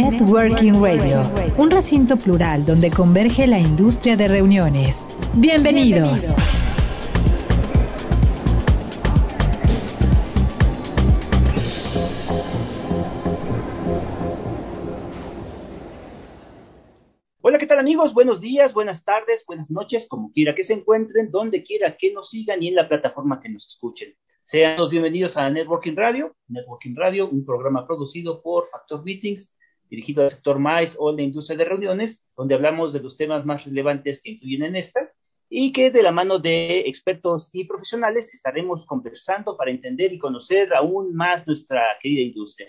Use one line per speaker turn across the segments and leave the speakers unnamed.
Networking Radio, un recinto plural donde converge la industria de reuniones. Bienvenidos.
Hola, ¿qué tal amigos? Buenos días, buenas tardes, buenas noches, como quiera que se encuentren, donde quiera que nos sigan y en la plataforma que nos escuchen. Sean todos bienvenidos a Networking Radio. Networking Radio, un programa producido por Factor Meetings dirigido al sector MAIS o la industria de reuniones, donde hablamos de los temas más relevantes que influyen en esta y que de la mano de expertos y profesionales estaremos conversando para entender y conocer aún más nuestra querida industria.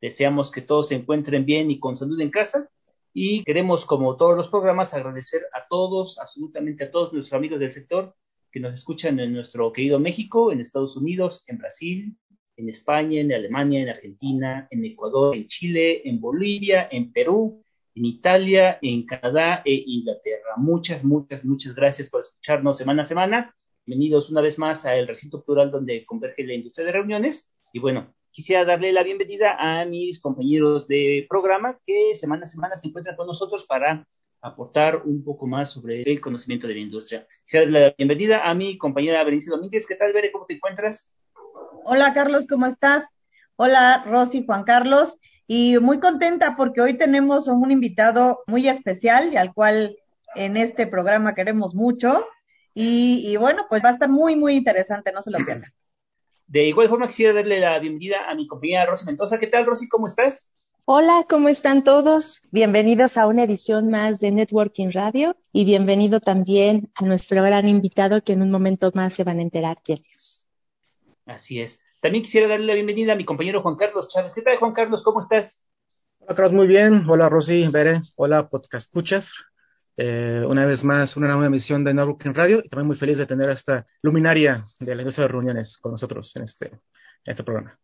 Deseamos que todos se encuentren bien y con salud en casa y queremos, como todos los programas, agradecer a todos, absolutamente a todos nuestros amigos del sector que nos escuchan en nuestro querido México, en Estados Unidos, en Brasil, en España, en Alemania, en Argentina, en Ecuador, en Chile, en Bolivia, en Perú, en Italia, en Canadá e Inglaterra. Muchas, muchas, muchas gracias por escucharnos semana a semana. Bienvenidos una vez más al recinto plural donde converge la industria de reuniones. Y bueno, quisiera darle la bienvenida a mis compañeros de programa que semana a semana se encuentran con nosotros para aportar un poco más sobre el conocimiento de la industria. Quisiera darle la bienvenida a mi compañera Berenice Domínguez. ¿Qué tal, Bere? ¿Cómo te encuentras?
Hola Carlos, ¿cómo estás? Hola Rosy, Juan Carlos, y muy contenta porque hoy tenemos a un invitado muy especial y al cual en este programa queremos mucho. Y, bueno, pues va a estar muy, muy interesante, no se lo pierdan.
De igual forma quisiera darle la bienvenida a mi compañera Rosy Mendoza. ¿Qué tal, Rosy? ¿Cómo estás?
Hola, ¿cómo están todos? Bienvenidos a una edición más de Networking Radio y bienvenido también a nuestro gran invitado que en un momento más se van a enterar quién es.
Así es. También quisiera darle la bienvenida a mi compañero Juan Carlos Chávez. ¿Qué tal, Juan Carlos? ¿Cómo estás?
Hola, Carlos, muy bien. Hola, Rosy, Bere. Hola, podcast escuchas. Eh, una vez más, una nueva emisión de Networking Radio y también muy feliz de tener a esta luminaria de la industria de reuniones con nosotros en este, en este programa.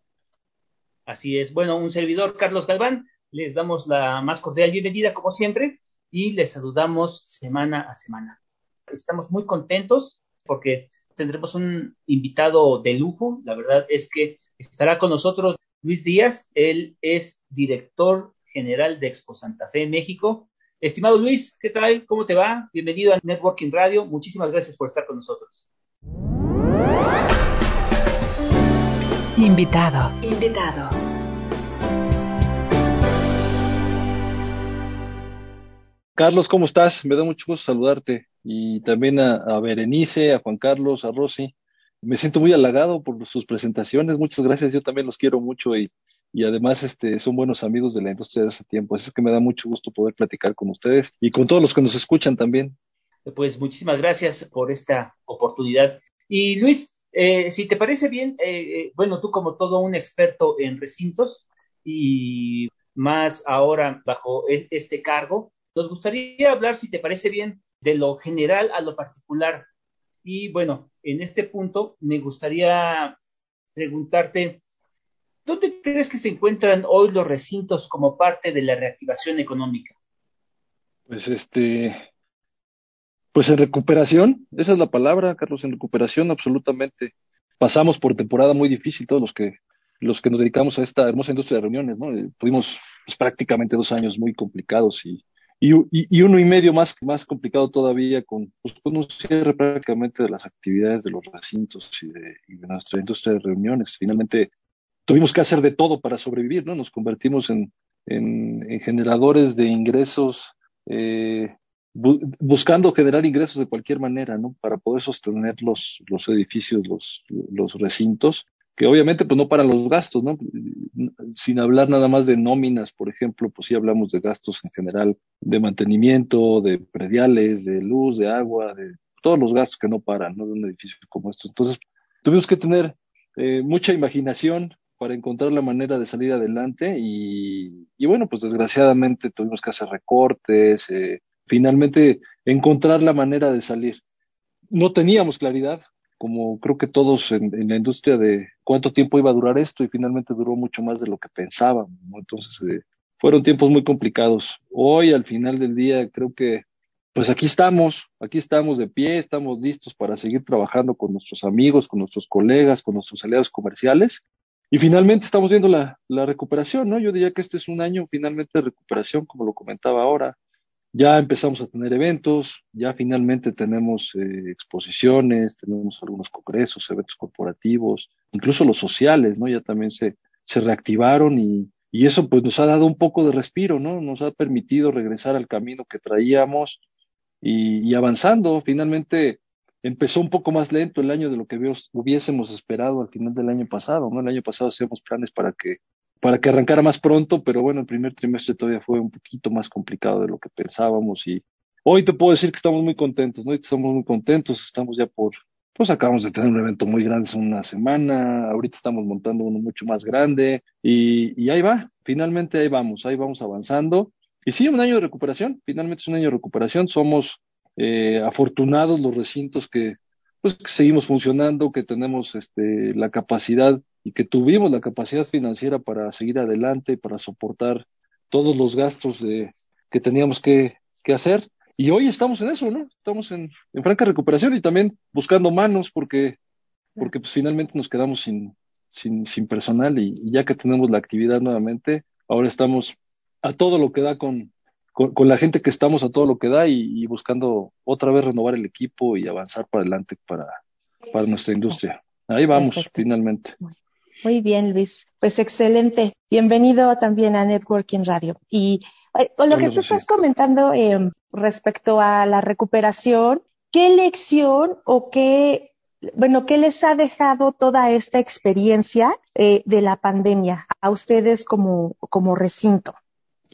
Así es. Bueno, un servidor, Carlos Galván, les damos la más cordial bienvenida, como siempre, y les saludamos semana a semana. Estamos muy contentos porque tendremos un invitado de lujo. La verdad es que estará con nosotros Luis Díaz. Él es director general de Expo Santa Fe México. Estimado Luis, ¿qué tal? ¿Cómo te va? Bienvenido a Networking Radio. Muchísimas gracias por estar con nosotros.
Invitado. Invitado.
Carlos, ¿cómo estás? Me da mucho gusto saludarte y también a, Berenice, a Juan Carlos, a Rosy. Me siento muy halagado por sus presentaciones. Muchas gracias. Yo también los quiero mucho y, y además este, son buenos amigos de la industria de hace tiempo. Así es que me da mucho gusto poder platicar con ustedes y con todos los que nos escuchan también.
Pues muchísimas gracias por esta oportunidad. Y Luis, eh, si te parece bien, eh, eh, bueno, tú como todo un experto en recintos y más ahora bajo e, este cargo, nos gustaría hablar, si te parece bien, de lo general a lo particular. Y bueno, en este punto me gustaría preguntarte, ¿dónde crees que se encuentran hoy los recintos como parte de la reactivación económica?
Pues este, pues en recuperación, esa es la palabra, Carlos, en recuperación absolutamente. Pasamos por temporada muy difícil todos los que los que nos dedicamos a esta hermosa industria de reuniones, ¿no? Eh, tuvimos pues, prácticamente dos años muy complicados y y, uno y medio más, más complicado todavía con, pues, con un cierre prácticamente de las actividades de los recintos y de, nuestra industria de reuniones. Finalmente tuvimos que hacer de todo para sobrevivir, ¿no? Nos convertimos en, en, generadores de ingresos, eh, buscando generar ingresos de cualquier manera, ¿no? Para poder sostener los, los edificios, los, los recintos que obviamente pues no para los gastos, ¿no? Sin hablar nada más de nóminas, por ejemplo, pues sí hablamos de gastos en general, de mantenimiento, de prediales, de luz, de agua, de todos los gastos que no paran, ¿no? De un edificio como esto. Entonces, tuvimos que tener eh, mucha imaginación para encontrar la manera de salir adelante y, y bueno, pues desgraciadamente tuvimos que hacer recortes, eh, finalmente encontrar la manera de salir. No teníamos claridad, como creo que todos en, la industria de cuánto tiempo iba a durar esto y finalmente duró mucho más de lo que pensábamos. ¿no? Entonces, eh, fueron tiempos muy complicados. Hoy, al final del día, creo que, pues aquí estamos, aquí estamos de pie, estamos listos para seguir trabajando con nuestros amigos, con nuestros colegas, con nuestros aliados comerciales. Y finalmente estamos viendo la, la recuperación, ¿no? Yo diría que este es un año finalmente de recuperación, como lo comentaba ahora. Ya empezamos a tener eventos, ya finalmente tenemos eh, exposiciones, tenemos algunos congresos, eventos corporativos, incluso los sociales, ¿no? Ya también se, se reactivaron y, y eso pues nos ha dado un poco de respiro, ¿no? Nos ha permitido regresar al camino que traíamos y, y avanzando. Finalmente empezó un poco más lento el año de lo que hubiésemos esperado al final del año pasado, ¿no? El año pasado hacíamos planes para que para que arrancara más pronto, pero bueno, el primer trimestre todavía fue un poquito más complicado de lo que pensábamos y hoy te puedo decir que estamos muy contentos, ¿no? Estamos muy contentos, estamos ya por, pues acabamos de tener un evento muy grande hace una semana, ahorita estamos montando uno mucho más grande y, y ahí va, finalmente ahí vamos, ahí vamos avanzando. Y sí, un año de recuperación, finalmente es un año de recuperación, somos eh, afortunados los recintos que, pues, que seguimos funcionando, que tenemos este, la capacidad y que tuvimos la capacidad financiera para seguir adelante, para soportar todos los gastos de, que teníamos que, que hacer. Y hoy estamos en eso, ¿no? Estamos en, en franca recuperación y también buscando manos porque, porque pues finalmente nos quedamos sin, sin, sin personal y, y ya que tenemos la actividad nuevamente, ahora estamos a todo lo que da con, con, con, la gente que estamos a todo lo que da y, y, buscando otra vez renovar el equipo y avanzar para adelante para, para nuestra industria. Ahí vamos, Perfecto. finalmente.
Muy bien, Luis. Pues excelente. Bienvenido también a Networking Radio. Y eh, con lo que tú estás comentando eh, respecto a la recuperación, ¿qué lección o qué, bueno, qué les ha dejado toda esta experiencia eh, de la pandemia a ustedes como, como recinto?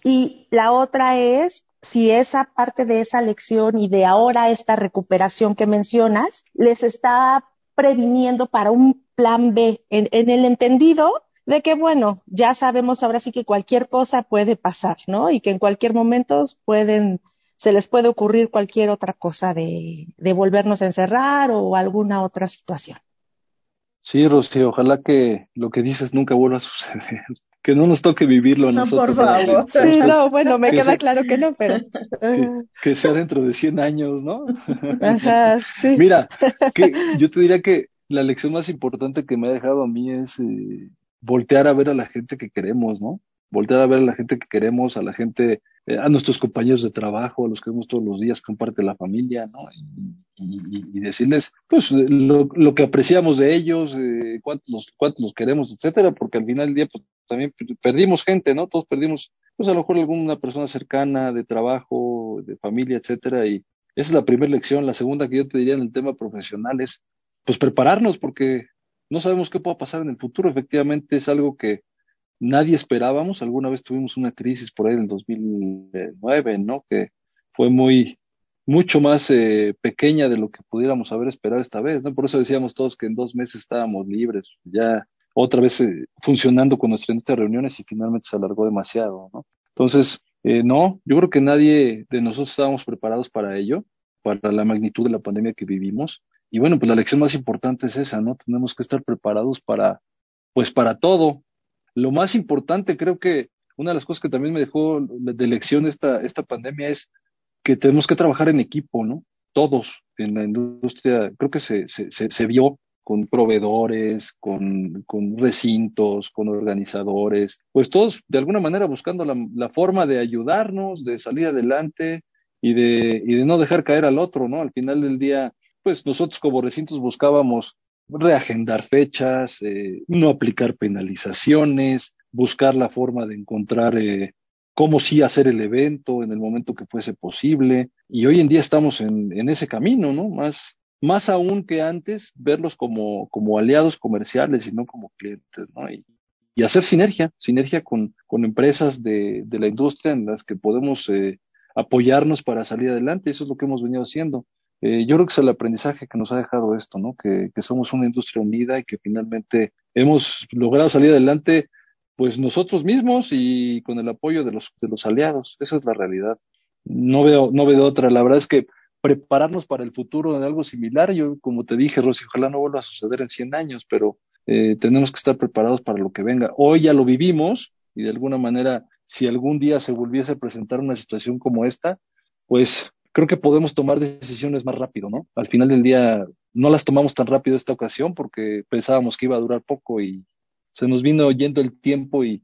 Y la otra es si esa parte de esa lección y de ahora esta recuperación que mencionas les está previniendo para un plan B en, el entendido de que, bueno, ya sabemos ahora sí que cualquier cosa puede pasar, ¿no? Y que en cualquier momento pueden, se les puede ocurrir cualquier otra cosa de, de volvernos a encerrar o alguna otra situación.
Sí, Rocío, ojalá que lo que dices nunca vuelva a suceder. Que no nos toque vivirlo a
no,
nosotros.
por favor.
Sí, no, bueno, me queda sea, claro que no, pero...
Que, que, sea dentro de 100 años, ¿no?
Ajá, sí.
Mira, que yo te diría que la lección más importante que me ha dejado a mí es eh, voltear a ver a la gente que queremos, ¿no? Voltear a ver a la gente que queremos, a la gente, eh, a nuestros compañeros de trabajo, a los que vemos todos los días, comparte la familia, ¿no? Y, y, y decirles, pues, lo, lo, que apreciamos de ellos, eh, cuántos, cuántos los queremos, etcétera, porque al final del día, pues, también perdimos gente, ¿no? Todos perdimos, pues, a lo mejor alguna persona cercana, de trabajo, de familia, etcétera, y esa es la primera lección. La segunda que yo te diría en el tema profesional es, pues prepararnos porque no sabemos qué pueda pasar en el futuro. Efectivamente es algo que nadie esperábamos. Alguna vez tuvimos una crisis por ahí en el 2009, ¿no? Que fue muy, mucho más eh, pequeña de lo que pudiéramos haber esperado esta vez, ¿no? Por eso decíamos todos que en dos meses estábamos libres, ya otra vez eh, funcionando con nuestras reuniones y finalmente se alargó demasiado, ¿no? Entonces, eh, no, yo creo que nadie de nosotros estábamos preparados para ello, para la magnitud de la pandemia que vivimos. Y bueno, pues la lección más importante es esa, ¿no? Tenemos que estar preparados para, pues para todo. Lo más importante, creo que una de las cosas que también me dejó de lección esta, esta pandemia es que tenemos que trabajar en equipo, ¿no? Todos en la industria, creo que se, se, se, vio con proveedores, con, con, recintos, con organizadores, pues todos de alguna manera buscando la, la forma de ayudarnos, de salir adelante y de, y de no dejar caer al otro, ¿no? Al final del día, pues nosotros como recintos buscábamos reagendar fechas, eh, no aplicar penalizaciones, buscar la forma de encontrar eh, cómo sí hacer el evento en el momento que fuese posible. Y hoy en día estamos en, ese camino, ¿no? Más, más aún que antes, verlos como, como aliados comerciales y no como clientes, ¿no? Y, y hacer sinergia, sinergia con, con empresas de, de la industria en las que podemos eh, apoyarnos para salir adelante. Eso es lo que hemos venido haciendo. Eh, yo creo que es el aprendizaje que nos ha dejado esto, ¿no? Que, que, somos una industria unida y que finalmente hemos logrado salir adelante pues nosotros mismos y con el apoyo de los, de los aliados. Esa es la realidad. No veo, no veo otra. La verdad es que prepararnos para el futuro de algo similar, yo como te dije, Rosy, ojalá no vuelva a suceder en 100 años, pero eh, tenemos que estar preparados para lo que venga. Hoy ya lo vivimos y de alguna manera, si algún día se volviese a presentar una situación como esta, pues creo que podemos tomar decisiones más rápido, ¿no? Al final del día no las tomamos tan rápido esta ocasión porque pensábamos que iba a durar poco y se nos vino yendo el tiempo y,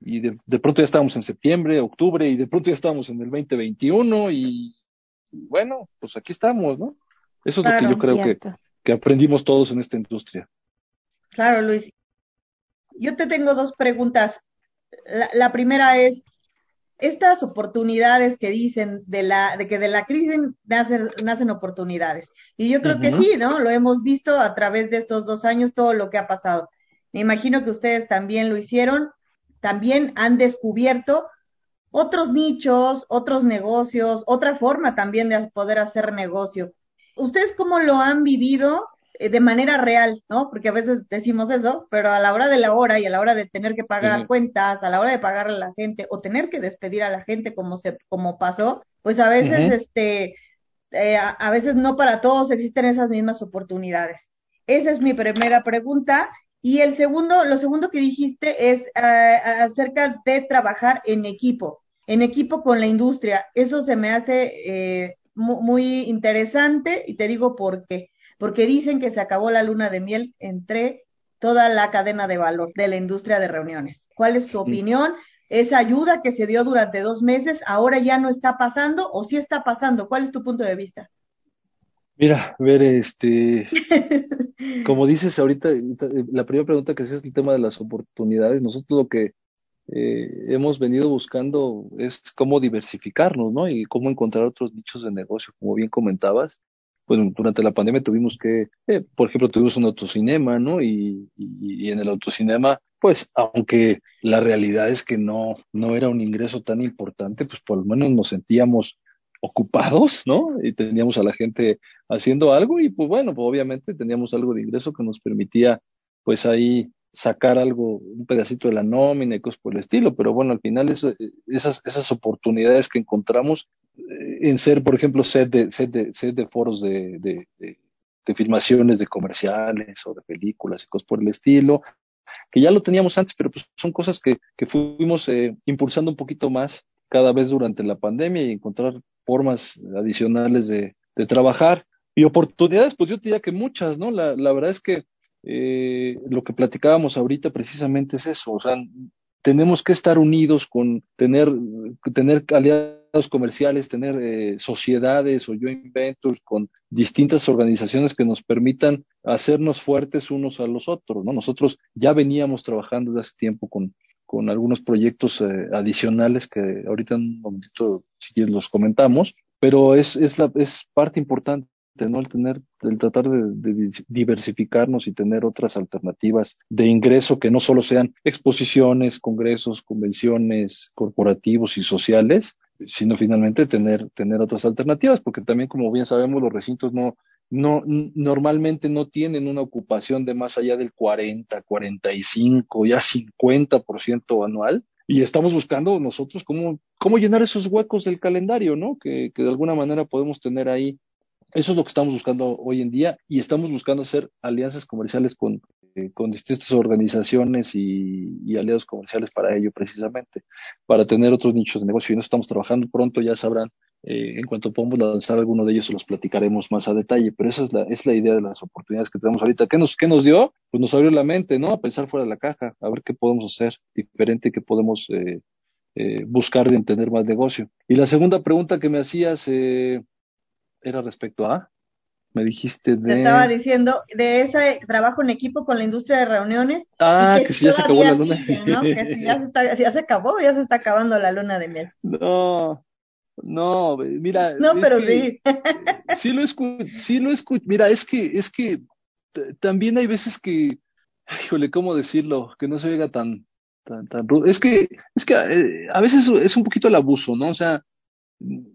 y de, de, pronto ya estábamos en septiembre, octubre y de pronto ya estábamos en el 2021 y, y bueno, pues aquí estamos, ¿no? Eso es lo que yo creo que, que aprendimos todos en esta industria.
Claro, Luis. Yo te tengo dos preguntas. La, la primera es, estas oportunidades que dicen de la de que de la crisis nacen, nacen oportunidades. Y yo creo uh -huh. que sí no lo hemos visto a través de estos dos años todo lo que ha pasado. Me imagino que ustedes también lo hicieron también han descubierto otros nichos otros negocios otra forma también de poder hacer negocio. Ustedes cómo lo han vivido de manera real, ¿no? Porque a veces decimos eso, pero a la hora de la hora y a la hora de tener que pagar cuentas, a la hora de pagarle a la gente o tener que despedir a la gente como se como pasó, pues a veces uh -huh. este eh, a, a, veces no para todos existen esas mismas oportunidades. Esa es mi primera pregunta y el segundo, lo segundo que dijiste es uh, acerca de trabajar en equipo, en equipo con la industria. Eso se me hace eh, muy interesante y te digo por qué porque dicen que se acabó la luna de miel entre toda la cadena de valor de la industria de reuniones. ¿Cuál es tu opinión? Esa ayuda que se dio durante dos meses, ahora ya no está pasando o sí está pasando. ¿Cuál es tu punto de vista?
Mira, ver, este, como dices ahorita, la primera pregunta que haces es el tema de las oportunidades. Nosotros lo que eh, hemos venido buscando es cómo diversificarnos, ¿no? Y cómo encontrar otros nichos de negocio, como bien comentabas pues durante la pandemia tuvimos que, eh, por ejemplo, tuvimos un autocinema, ¿no? Y, y, y, en el autocinema, pues, aunque la realidad es que no, no era un ingreso tan importante, pues por lo menos nos sentíamos ocupados, ¿no? Y teníamos a la gente haciendo algo y pues bueno, pues obviamente teníamos algo de ingreso que nos permitía, pues ahí sacar algo, un pedacito de la nómina y cosas por el estilo, pero bueno, al final eso, esas, esas oportunidades que encontramos eh, en ser, por ejemplo, set de, set de, set de foros de, de filmaciones de comerciales o de películas y cosas por el estilo, que ya lo teníamos antes, pero pues son cosas que, que fuimos eh, impulsando un poquito más cada vez durante la pandemia y encontrar formas adicionales de, de trabajar. Y oportunidades, pues yo diría que muchas, ¿no? La, la verdad es que eh, lo que platicábamos ahorita precisamente es eso, o sea, tenemos que estar unidos con tener, tener aliados comerciales, tener eh, sociedades o joint ventures con distintas organizaciones que nos permitan hacernos fuertes unos a los otros, ¿no? Nosotros ya veníamos trabajando desde hace tiempo con, con algunos proyectos eh, adicionales que ahorita en un momentito si los comentamos, pero es, es, la, es parte importante El tener, el tratar de, de, diversificarnos y tener otras alternativas de ingreso que no solo sean exposiciones, congresos, convenciones corporativos y sociales, sino finalmente tener, tener otras alternativas, porque también, como bien sabemos, los recintos no, no, normalmente no tienen una ocupación de más allá del 40, 45, ya 50% anual. Y estamos buscando nosotros cómo, cómo llenar esos huecos del calendario, ¿no? Que, que de alguna manera podemos tener ahí eso es lo que estamos buscando hoy en día y estamos buscando hacer alianzas comerciales con, eh, con distintas organizaciones y, y, aliados comerciales para ello precisamente, para tener otros nichos de negocio. Y no estamos trabajando pronto, ya sabrán, eh, en cuanto podamos lanzar alguno de ellos, los platicaremos más a detalle, pero esa es la, es la idea de las oportunidades que tenemos ahorita. ¿Qué nos, qué nos dio? Pues nos abrió la mente, ¿no? A pensar fuera de la caja, a ver qué podemos hacer diferente, qué podemos eh, buscar de entender más negocio. Y la segunda pregunta que me hacías, eh, era respecto a? Me dijiste de...
Te estaba diciendo de ese trabajo en equipo con la industria de reuniones.
Ah, que, que si ya se acabó la luna.
Dicen, ¿no? que si ya se, está, ya se acabó, ya se está acabando la luna de miel.
No, no, mira.
No, pero sí.
sí lo escucho, sí lo escucho. Mira, es que, es que también hay veces que, híjole, ¿cómo decirlo? Que no se oiga tan, tan, tan rudo. Es que, es que eh, a veces es un poquito el abuso, ¿no? O sea,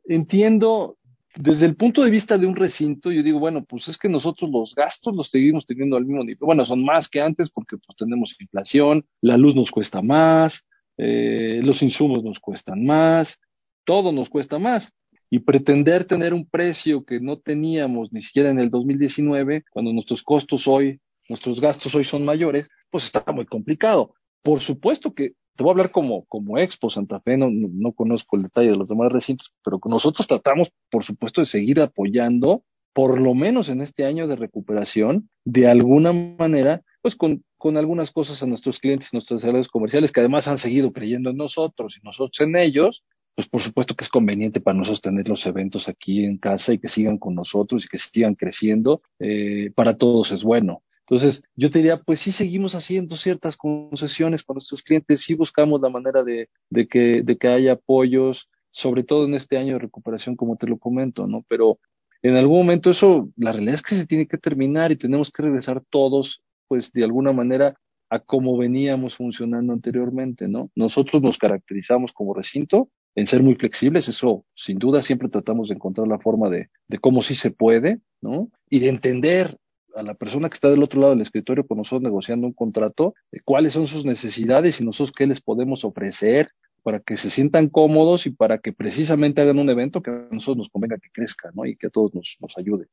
entiendo desde el punto de vista de un recinto, yo digo, bueno, pues es que nosotros los gastos los seguimos teniendo al mismo nivel. Bueno, son más que antes porque pues, tenemos inflación, la luz nos cuesta más, eh, los insumos nos cuestan más, todo nos cuesta más. Y pretender tener un precio que no teníamos ni siquiera en el 2019, cuando nuestros costos hoy, nuestros gastos hoy son mayores, pues está muy complicado. Por supuesto que te voy a hablar como, como Expo Santa Fe, no, no, conozco el detalle de los demás recintos, pero nosotros tratamos, por supuesto, de seguir apoyando, por lo menos en este año de recuperación, de alguna manera, pues con, con algunas cosas a nuestros clientes, nuestros salarios comerciales, que además han seguido creyendo en nosotros y nosotros en ellos, pues por supuesto que es conveniente para nosotros tener los eventos aquí en casa y que sigan con nosotros y que sigan creciendo, eh, para todos es bueno. Entonces, yo te diría, pues sí seguimos haciendo ciertas concesiones con nuestros clientes, sí buscamos la manera de, de, que, de que haya apoyos, sobre todo en este año de recuperación, como te lo comento, ¿no? Pero en algún momento eso, la realidad es que se tiene que terminar y tenemos que regresar todos, pues de alguna manera, a cómo veníamos funcionando anteriormente, ¿no? Nosotros nos caracterizamos como recinto en ser muy flexibles, eso sin duda siempre tratamos de encontrar la forma de, de cómo sí se puede, ¿no? Y de entender a la persona que está del otro lado del escritorio con nosotros negociando un contrato, cuáles son sus necesidades y nosotros qué les podemos ofrecer para que se sientan cómodos y para que precisamente hagan un evento que a nosotros nos convenga que crezca, ¿no? Y que a todos nos, nos ayude.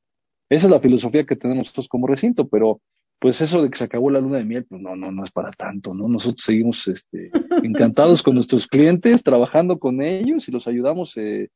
Esa es la filosofía que tenemos nosotros como recinto, pero pues eso de que se acabó la luna de miel, pues no, no, no es para tanto, ¿no? Nosotros seguimos este, encantados con nuestros clientes, trabajando con ellos y los ayudamos eh,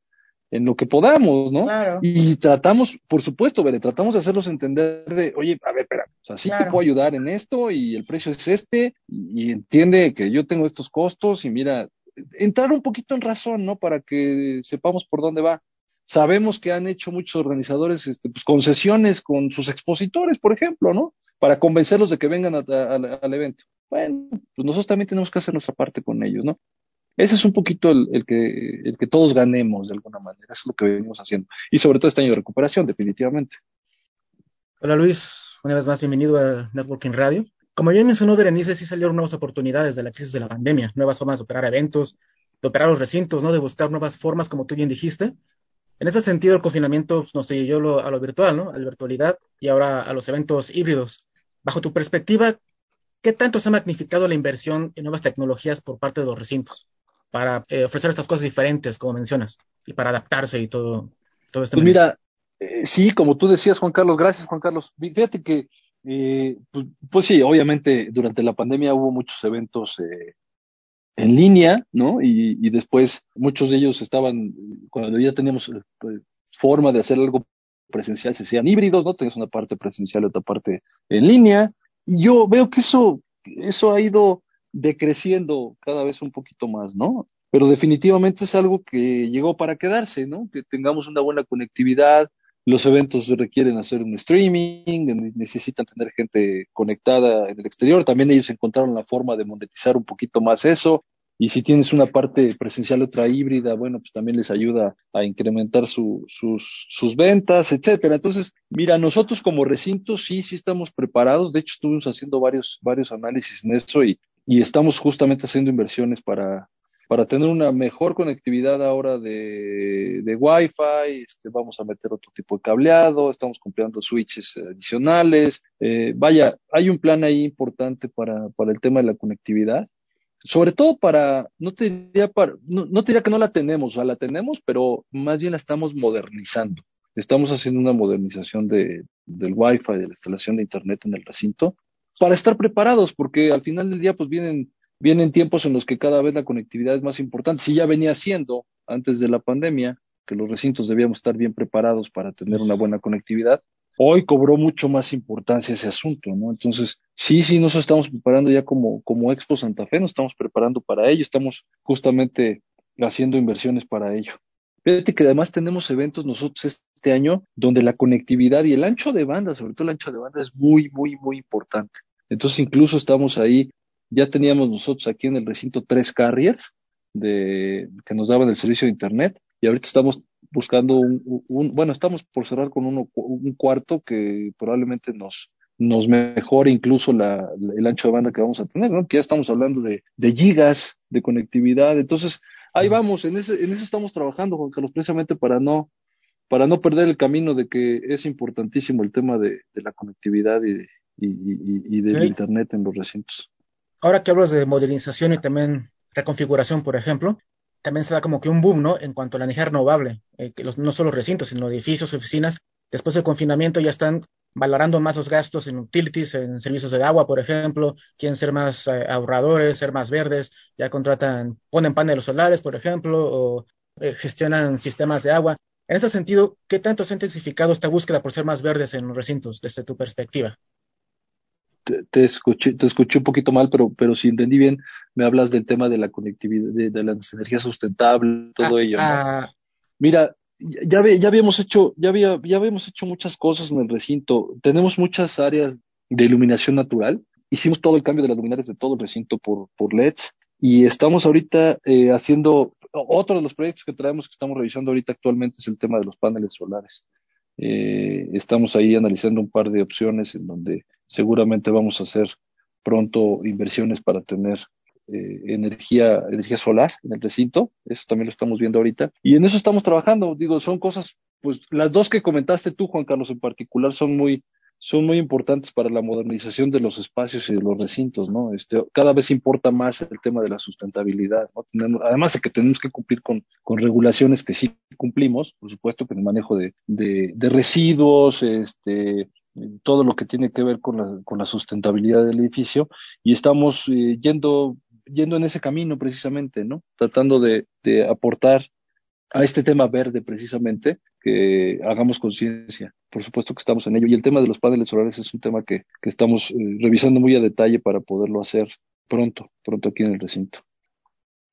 en lo que podamos, ¿no? Claro. Y tratamos, por supuesto, Bere, tratamos de hacerlos entender de, oye, a ver, espera, o sea, sí te puedo ayudar en esto y el precio es este y, entiende que yo tengo estos costos y mira, entrar un poquito en razón, ¿no? Para que sepamos por dónde va. Sabemos que han hecho muchos organizadores este, pues, concesiones con sus expositores, por ejemplo, ¿no? Para convencerlos de que vengan al evento. Bueno, pues nosotros también tenemos que hacer nuestra parte con ellos, ¿no? Ese es un poquito el, que, todos ganemos de alguna manera, eso es lo que venimos haciendo. Y sobre todo este año de recuperación, definitivamente.
Hola Luis, una vez más bienvenido a Networking Radio. Como bien mencionó Berenice, sí salieron nuevas oportunidades de la crisis de la pandemia, nuevas formas de operar eventos, de operar los recintos, ¿no? De buscar nuevas formas, como tú bien dijiste. En ese sentido, el confinamiento nos llevó a lo virtual, ¿no? A la virtualidad y ahora a los eventos híbridos. Bajo tu perspectiva, ¿qué tanto se ha magnificado la inversión en nuevas tecnologías por parte de los recintos? Para eh, ofrecer estas cosas diferentes, como mencionas, y para adaptarse y todo, todo
este. Pues mira, eh, sí, como tú decías, Juan Carlos, gracias, Juan Carlos. Fíjate que, eh, pues, pues, sí, obviamente durante la pandemia hubo muchos eventos en línea, ¿no? Y, y, después muchos de ellos estaban, cuando ya teníamos pues, forma de hacer algo presencial, se hacían híbridos, ¿no? Tenías una parte presencial y otra parte en línea. Y yo veo que eso, eso ha ido decreciendo cada vez un poquito más, ¿no? Pero definitivamente es algo que llegó para quedarse, ¿no? Que tengamos una buena conectividad, los eventos requieren hacer un streaming, necesitan tener gente conectada en el exterior, también ellos encontraron la forma de monetizar un poquito más eso, y si tienes una parte presencial, otra híbrida, bueno, pues también les ayuda a incrementar su, sus, sus ventas, etcétera. Entonces, mira, nosotros como recinto sí, sí estamos preparados. De hecho, estuvimos haciendo varios, varios análisis en eso y y estamos justamente haciendo inversiones para, para tener una mejor conectividad ahora de, de Wi-Fi, este, vamos a meter otro tipo de cableado, estamos comprando switches adicionales. Eh, vaya, hay un plan ahí importante para, para el tema de la conectividad. Sobre todo para, no te diría para, no, no te diría que no la tenemos, o sea, la tenemos, pero más bien la estamos modernizando. Estamos haciendo una modernización de, del Wi-Fi, de la instalación de Internet en el recinto, para estar preparados, porque al final del día pues vienen, vienen tiempos en los que cada vez la conectividad es más importante. Si ya venía siendo antes de la pandemia, que los recintos debíamos estar bien preparados para tener una buena conectividad, hoy cobró mucho más importancia ese asunto, ¿no? Entonces, sí, sí, nos estamos preparando ya como, como Expo Santa Fe, nos estamos preparando para ello, estamos justamente haciendo inversiones para ello. Fíjate que además tenemos eventos nosotros este año donde la conectividad y el ancho de banda, sobre todo el ancho de banda, es muy, muy, muy importante. Entonces incluso estamos ahí, ya teníamos nosotros aquí en el recinto tres carriers de, que nos daban el servicio de Internet y ahorita estamos buscando un, bueno, estamos por cerrar con uno, un cuarto que probablemente nos, nos mejore incluso la, el ancho de banda que vamos a tener, ¿no? Que ya estamos hablando de, de gigas de conectividad. Entonces, ahí vamos, en ese, en eso estamos trabajando, Juan Carlos, precisamente para no, para no perder el camino de que es importantísimo el tema de, la conectividad y, y, del Internet en los recintos.
Ahora que hablas de modernización y también reconfiguración, por ejemplo, también se da como que un boom, ¿no? En cuanto a la energía renovable, eh, que los, no solo recintos, sino edificios, oficinas, después del confinamiento ya están valorando más los gastos en utilities, en servicios de agua, por ejemplo, quieren ser más eh, ahorradores, ser más verdes, ya contratan, ponen paneles solares, por ejemplo, o eh, gestionan sistemas de agua. En ese sentido, ¿qué tanto se ha intensificado esta búsqueda por ser más verdes en los recintos desde tu perspectiva?
Te, escuché, te escuché un poquito mal, pero, pero si entendí bien, me hablas del tema de la conectividad, de, las energías sustentables, todo ah, ello. Ah. Mira, ya, ya habíamos hecho, ya había, ya habíamos hecho muchas cosas en el recinto. Tenemos muchas áreas de iluminación natural. Hicimos todo el cambio de las luminarias de todo el recinto por, por LEDs y estamos ahorita eh, haciendo otro de los proyectos que traemos que estamos revisando ahorita actualmente es el tema de los paneles solares. Eh, estamos ahí analizando un par de opciones en donde seguramente vamos a hacer pronto inversiones para tener eh, energía, energía solar en el recinto. Eso también lo estamos viendo ahorita. Y en eso estamos trabajando. Digo, son cosas, pues las dos que comentaste tú, Juan Carlos, en particular, son muy, son muy importantes para la modernización de los espacios y de los recintos, ¿no? Este, cada vez importa más el tema de la sustentabilidad, ¿no? además de que tenemos que cumplir con, con regulaciones que sí cumplimos, por supuesto, con el manejo de, de, de residuos, este, todo lo que tiene que ver con la, con la sustentabilidad del edificio, y estamos eh, yendo yendo en ese camino precisamente, ¿no? Tratando de, de aportar a este tema verde precisamente, que hagamos conciencia. Por supuesto que estamos en ello. Y el tema de los paneles solares es un tema que, que estamos eh, revisando muy a detalle para poderlo hacer pronto, pronto aquí en el recinto.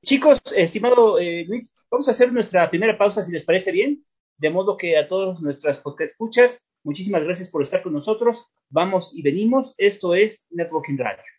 Chicos, estimado eh, Luis, vamos a hacer nuestra primera pausa si les parece bien. De modo que a todos nuestras escuchas, muchísimas gracias por estar con nosotros. Vamos y venimos. Esto es Networking Radio.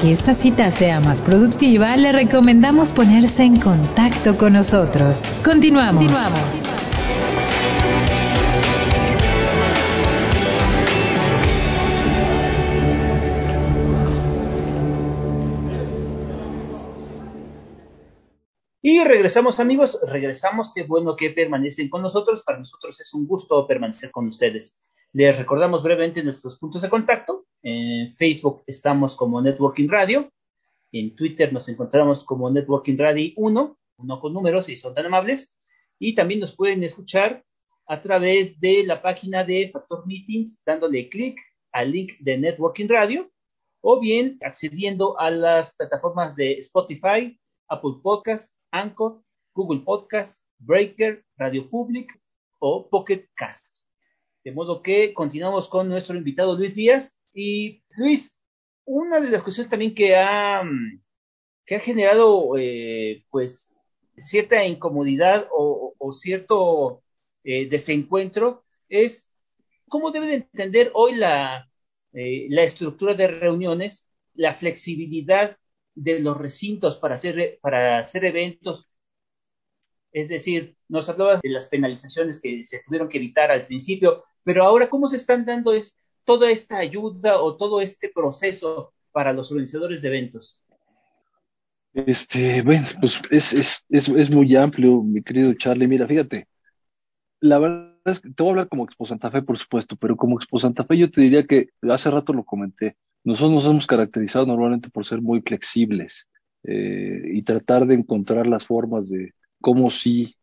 Que esta cita sea más productiva, le recomendamos ponerse en contacto con nosotros. Continuamos. Continuamos.
Y regresamos amigos, regresamos, qué bueno que permanecen con nosotros, para nosotros es un gusto permanecer con ustedes. Les recordamos brevemente nuestros puntos de contacto. En Facebook estamos como Networking Radio. En Twitter nos encontramos como Networking Radio 1, uno con números si son tan amables. Y también nos pueden escuchar a través de la página de Factor Meetings, dándole clic al link de Networking Radio, o bien accediendo a las plataformas de Spotify, Apple Podcast, Anchor, Google Podcast, Breaker, Radio Public o Pocket Cast. De modo que continuamos con nuestro invitado Luis Díaz. Y Luis, una de las cuestiones también que ha, que ha generado eh, pues cierta incomodidad o, cierto eh, desencuentro es cómo debe de entender hoy la, eh, la estructura de reuniones, la flexibilidad de los recintos para hacer, para hacer eventos. Es decir, nos hablaba de las penalizaciones que se tuvieron que evitar al principio, pero ahora, ¿cómo se están dando es, toda esta ayuda o todo este proceso para los organizadores de eventos?
Este, bueno, pues es, es, es, es muy amplio, mi querido Charlie. Mira, fíjate, la verdad es que te voy a hablar como Expo Santa Fe, por supuesto, pero como Expo Santa Fe yo te diría que hace rato lo comenté. Nosotros nos hemos caracterizado normalmente por ser muy flexibles eh, y tratar de encontrar las formas de cómo sí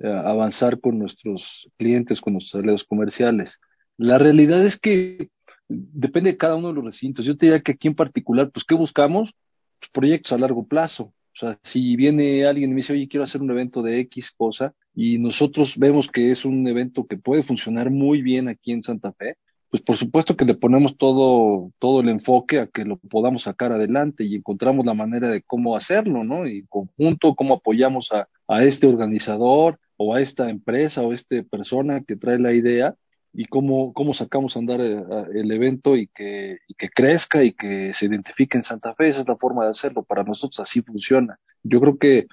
avanzar con nuestros clientes, con nuestros aliados comerciales. La realidad es que depende de cada uno de los recintos. Yo te diría que aquí en particular, pues, ¿qué buscamos? Pues, proyectos a largo plazo. O sea, si viene alguien y me dice, oye, quiero hacer un evento de X cosa, y nosotros vemos que es un evento que puede funcionar muy bien aquí en Santa Fe, pues por supuesto que le ponemos todo, todo el enfoque a que lo podamos sacar adelante y encontramos la manera de cómo hacerlo, ¿no? Y en conjunto, cómo apoyamos a, a este organizador o a esta empresa o a esta persona que trae la idea y cómo, cómo sacamos a andar eh, el evento y que, que crezca y que se identifique en Santa Fe. Esa es la forma de hacerlo. Para nosotros así funciona. Yo creo que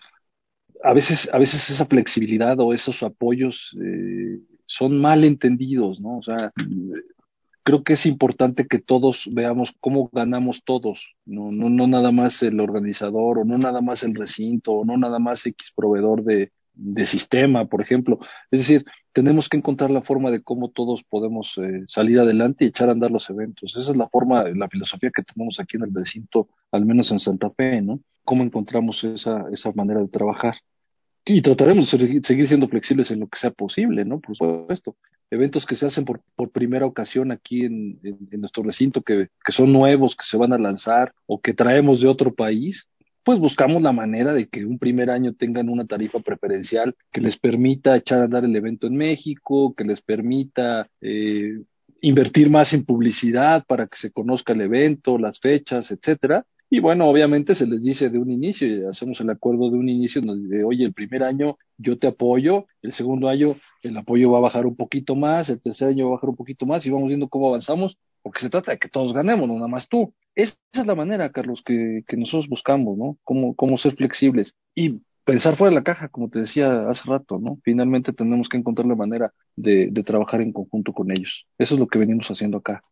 a veces, a veces esa flexibilidad o esos apoyos eh, son mal entendidos, ¿no? O sea, creo que es importante que todos veamos cómo ganamos todos, no, no, no nada más el organizador, o no nada más el recinto, o no nada más X proveedor de, de sistema, por ejemplo. Es decir, tenemos que encontrar la forma de cómo todos podemos eh, salir adelante y echar a andar los eventos. Esa es la forma, la filosofía que tenemos aquí en el recinto, al menos en Santa Fe, ¿no? Cómo encontramos esa, esa manera de trabajar. Y trataremos de seguir siendo flexibles en lo que sea posible, ¿no? Por supuesto. Eventos que se hacen por, por primera ocasión aquí en, en, nuestro recinto, que, que son nuevos, que se van a lanzar o que traemos de otro país, pues buscamos la manera de que un primer año tengan una tarifa preferencial que les permita echar a andar el evento en México, que les permita eh, invertir más en publicidad para que se conozca el evento, las fechas, etcétera. Y bueno, obviamente se les dice de un inicio, y hacemos el acuerdo de un inicio, dice, oye, el primer año yo te apoyo, el segundo año el apoyo va a bajar un poquito más, el tercer año va a bajar un poquito más y vamos viendo cómo avanzamos, porque se trata de que todos ganemos, no nada más tú. Esa es la manera, Carlos, que, que nosotros buscamos, ¿no? Cómo, ser flexibles y pensar fuera de la caja, como te decía hace rato, ¿no? Finalmente tenemos que encontrar la manera de, de trabajar en conjunto con ellos. Eso es lo que venimos haciendo acá.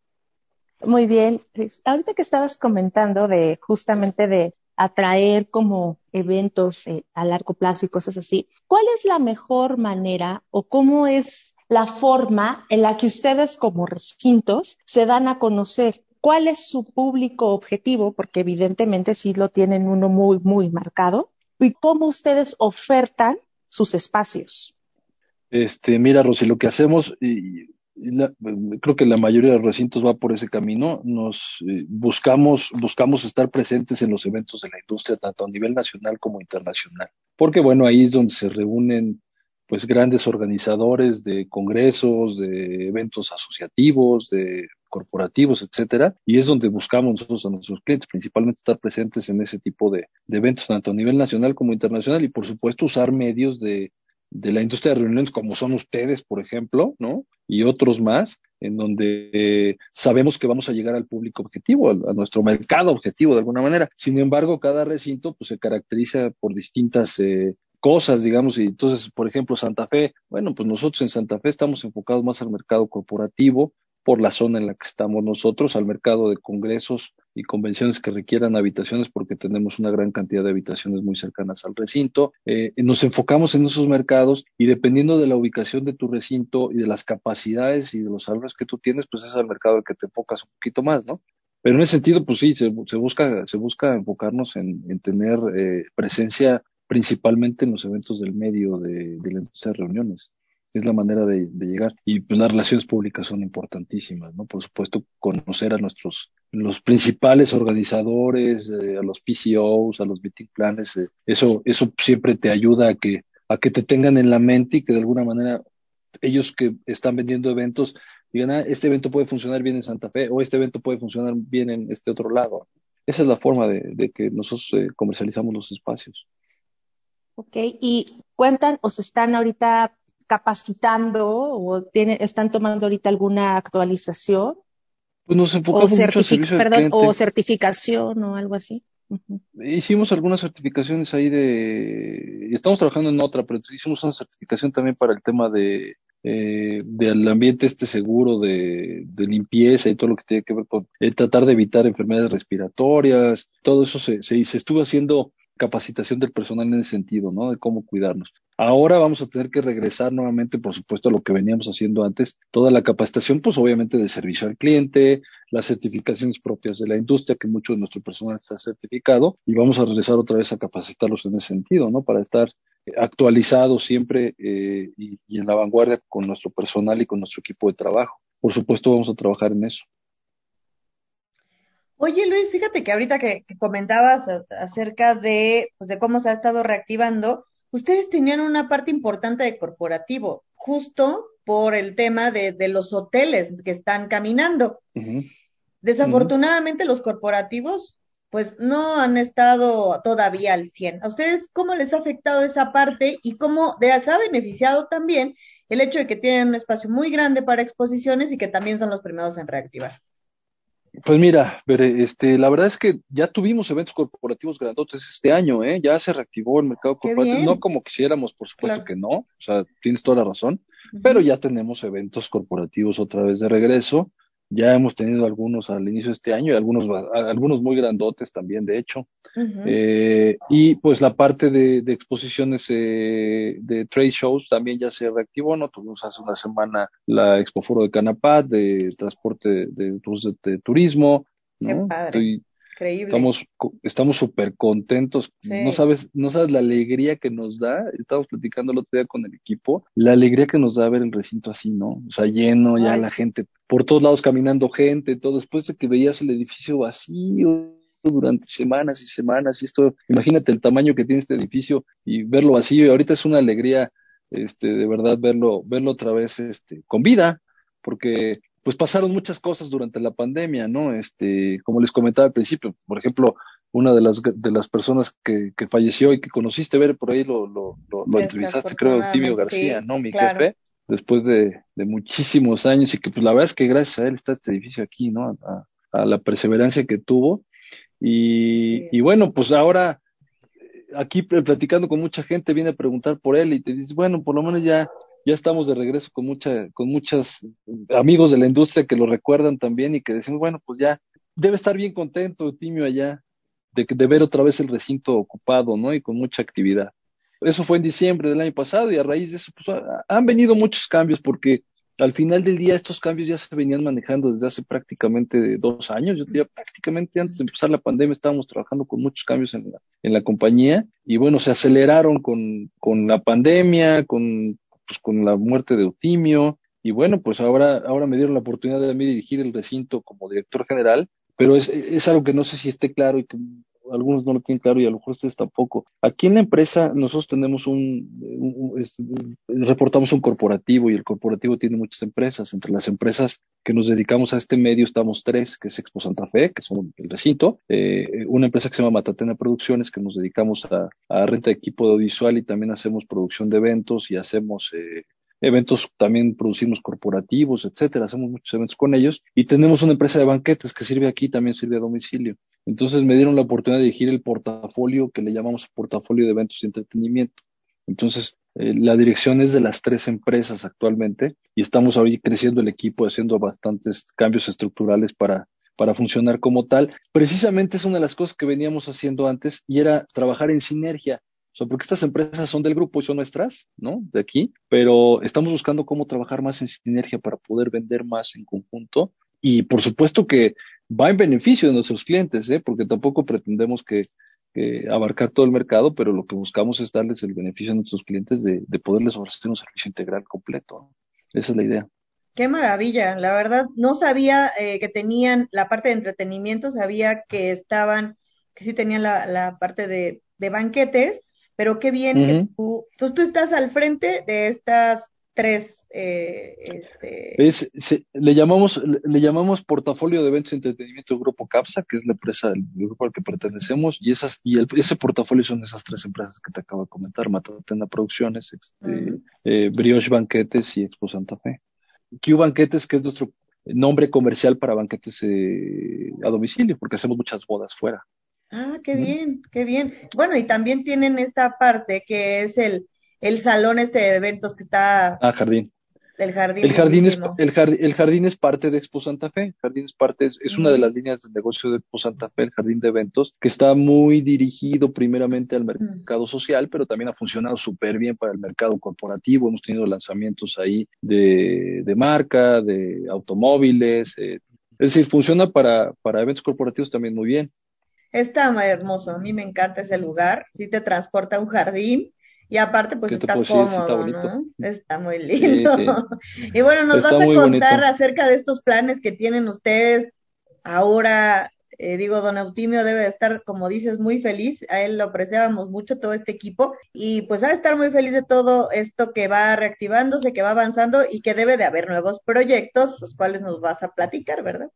Muy bien. Ahorita que estabas comentando de justamente de atraer como eventos eh, a largo plazo y cosas así, ¿cuál es la mejor manera o cómo es la forma en la que ustedes como recintos se dan a conocer? ¿Cuál es su público objetivo? Porque evidentemente sí lo tienen uno muy, muy marcado. ¿Y cómo ustedes ofertan sus espacios?
Este, mira, Rosy, lo que hacemos, y creo que la mayoría de los recintos va por ese camino. Nos eh, buscamos, buscamos estar presentes en los eventos de la industria, tanto a nivel nacional como internacional. Porque bueno, ahí es donde se reúnen pues grandes organizadores de congresos, de eventos asociativos, de corporativos, etcétera, y es donde buscamos nosotros a nuestros clientes, principalmente estar presentes en ese tipo de, eventos, tanto a nivel nacional como internacional, y por supuesto usar medios de, de la industria de reuniones como son ustedes, por ejemplo, ¿no? Y otros más, en donde eh, sabemos que vamos a llegar al público objetivo, a, nuestro mercado objetivo de alguna manera. Sin embargo, cada recinto pues se caracteriza por distintas eh, cosas, digamos, y entonces, por ejemplo, Santa Fe, bueno, pues nosotros en Santa Fe estamos enfocados más al mercado corporativo, por la zona en la que estamos nosotros, al mercado de congresos y convenciones que requieran habitaciones, porque tenemos una gran cantidad de habitaciones muy cercanas al recinto. Eh, nos enfocamos en esos mercados y dependiendo de la ubicación de tu recinto y de las capacidades y de los valores que tú tienes, pues es el mercado al que te enfocas un poquito más, ¿no? Pero en ese sentido, pues sí, se, busca, se busca enfocarnos en, tener eh, presencia principalmente en los eventos del medio de, de la industria de reuniones es la manera de, llegar. Y pues las relaciones públicas son importantísimas, ¿no? Por supuesto, conocer a nuestros, los principales organizadores, eh, a los PCOs, a los meeting planes, eh, eso, eso siempre te ayuda a que, a que te tengan en la mente y que de alguna manera ellos que están vendiendo eventos digan, ah, este evento puede funcionar bien en Santa Fe o este evento puede funcionar bien en este otro lado. Esa es la forma de, que nosotros eh, comercializamos los espacios.
Ok, y cuentan o se están ahorita capacitando o tiene, están tomando ahorita alguna actualización?
Pues nos enfocamos o,
perdón, o certificación o algo así.
Hicimos algunas certificaciones ahí de, estamos trabajando en otra, pero hicimos una certificación también para el tema de, eh, del ambiente este seguro de, de, limpieza y todo lo que tiene que ver con eh, tratar de evitar enfermedades respiratorias, todo eso se, se, se estuvo haciendo capacitación del personal en ese sentido, ¿no? De cómo cuidarnos. Ahora vamos a tener que regresar nuevamente, por supuesto, a lo que veníamos haciendo antes, toda la capacitación, pues obviamente de servicio al cliente, las certificaciones propias de la industria, que mucho de nuestro personal está certificado, y vamos a regresar otra vez a capacitarlos en ese sentido, ¿no? Para estar actualizados siempre eh, y, y en la vanguardia con nuestro personal y con nuestro equipo de trabajo. Por supuesto, vamos a trabajar en eso.
Oye Luis, fíjate que ahorita que, comentabas acerca de, pues, de cómo se ha estado reactivando, ustedes tenían una parte importante de corporativo. Justo por el tema de, los hoteles que están caminando. Desafortunadamente los corporativos pues no han estado todavía al 100. ¿A ustedes cómo les ha afectado esa parte y cómo les ha beneficiado también el hecho de que tienen un espacio muy grande para exposiciones y que también son los primeros en reactivar?
Pues mira, este, la verdad es que ya tuvimos eventos corporativos grandotes este año, ¿eh? Ya se reactivó el mercado corporativo, no como quisiéramos, por supuesto que no, o sea, tienes toda la razón, pero ya tenemos eventos corporativos otra vez de regreso ya hemos tenido algunos al inicio de este año y algunos, algunos muy grandotes también, de hecho. eh, y pues la parte de, de exposiciones eh, de trade shows también ya se reactivó, ¿no? Tuvimos hace una semana la Expo Foro de Canapat, de transporte de, de, turismo, ¿no? Estamos estamos súper contentos. No sabes no sabes la alegría que nos da. Estamos platicando el otro día con el equipo, la alegría que nos da ver el recinto así, ¿no? O sea, lleno, ya la gente por todos lados caminando gente, todo después de que veías el edificio vacío durante semanas y semanas y esto, imagínate el tamaño que tiene este edificio y verlo vacío y ahorita es una alegría este de verdad verlo verlo otra vez este con vida porque pues pasaron muchas cosas durante la pandemia, ¿no? Este, como les comentaba al principio, por ejemplo, una de las de las personas que, que falleció y que conociste ver por ahí lo, lo, lo, entrevistaste, creo, Timio García, ¿no? Mi jefe, después de, de muchísimos años y que pues la verdad es que gracias a él está este edificio aquí, ¿no? A, a la perseverancia que tuvo. Y, y bueno, pues ahora aquí platicando con mucha gente viene a preguntar por él y te dice, bueno, por lo menos ya ya estamos de regreso con mucha, con muchos amigos de la industria que lo recuerdan también y que dicen, bueno, pues ya debe estar bien contento Timio allá de, de ver otra vez el recinto ocupado, ¿no? Y con mucha actividad. Eso fue en diciembre del año pasado y a raíz de eso pues, han venido muchos cambios porque al final del día estos cambios ya se venían manejando desde hace prácticamente dos años. Yo diría prácticamente antes de empezar la pandemia estábamos trabajando con muchos cambios en la, en la compañía y bueno, se aceleraron con, con la pandemia, con pues con la muerte de Eutimio, y bueno, pues ahora, ahora me dieron la oportunidad de mí dirigir el recinto como director general, pero es, es algo que no sé si esté claro y que algunos no lo tienen claro y a lo mejor ustedes tampoco. Aquí en la empresa nosotros tenemos un, reportamos un corporativo y el corporativo tiene muchas empresas. Entre las empresas que nos dedicamos a este medio estamos tres, que es Expo Santa Fe, que son el recinto, eh, una empresa que se llama Matatena Producciones, que nos dedicamos a, a renta de equipo de audiovisual y también hacemos producción de eventos y hacemos eh, eventos también producimos corporativos, etcétera, hacemos muchos eventos con ellos y tenemos una empresa de banquetes que sirve aquí, también sirve a domicilio. Entonces me dieron la oportunidad de dirigir el portafolio que le llamamos portafolio de eventos y entretenimiento. Entonces, eh, la dirección es de las tres empresas actualmente y estamos ahí creciendo el equipo, haciendo bastantes cambios estructurales para, para funcionar como tal. Precisamente es una de las cosas que veníamos haciendo antes y era trabajar en sinergia. O sea, porque estas empresas son del grupo y son nuestras, ¿no? De aquí, pero estamos buscando cómo trabajar más en sinergia para poder vender más en conjunto. Y por supuesto que va en beneficio de nuestros clientes, ¿eh? Porque tampoco pretendemos que, abarcar todo el mercado, pero lo que buscamos es darles el beneficio a nuestros clientes de, de poderles ofrecer un servicio integral completo. Esa es la idea.
Qué maravilla, la verdad, no sabía eh, que tenían la parte de entretenimiento, sabía que estaban, que sí tenían la, la parte de, de banquetes, pero qué bien que tú, entonces tú estás al frente de estas tres eh, este...
es, le llamamos le, llamamos portafolio de eventos y entretenimiento Grupo Capsa que es la empresa el grupo al que pertenecemos y esas y el, ese portafolio son esas tres empresas que te acabo de comentar Matatena Producciones este, eh, Brioche Banquetes y Expo Santa Fe Q Banquetes que es nuestro nombre comercial para banquetes eh, a domicilio porque hacemos muchas bodas fuera
Ah, qué bien, qué bien. Bueno, y también tienen esta parte que es el, el salón este de eventos que está.
Ah, jardín.
El jardín.
El jardín, es, el, jardín, el jardín es parte de Expo Santa Fe. El jardín es parte, es, una de las líneas de negocio de Expo Santa Fe, el jardín de eventos, que está muy dirigido primeramente al mercado social, pero también ha funcionado súper bien para el mercado corporativo. Hemos tenido lanzamientos ahí de, de marca, de automóviles. Eh, es decir, funciona para, para eventos corporativos también muy bien.
Está hermoso, a mí me encanta ese lugar, sí te transporta a un jardín y aparte pues está cómodo, está, ¿no? está muy lindo. y bueno, nos vas a contar acerca de estos planes que tienen ustedes ahora Eh, digo, don Eutimio debe de estar, como dices, muy feliz. A él lo apreciábamos mucho, todo este equipo. Y pues ha de estar muy feliz de todo esto que va reactivándose, que va avanzando y que debe de haber nuevos proyectos, los cuales nos vas a platicar, ¿verdad?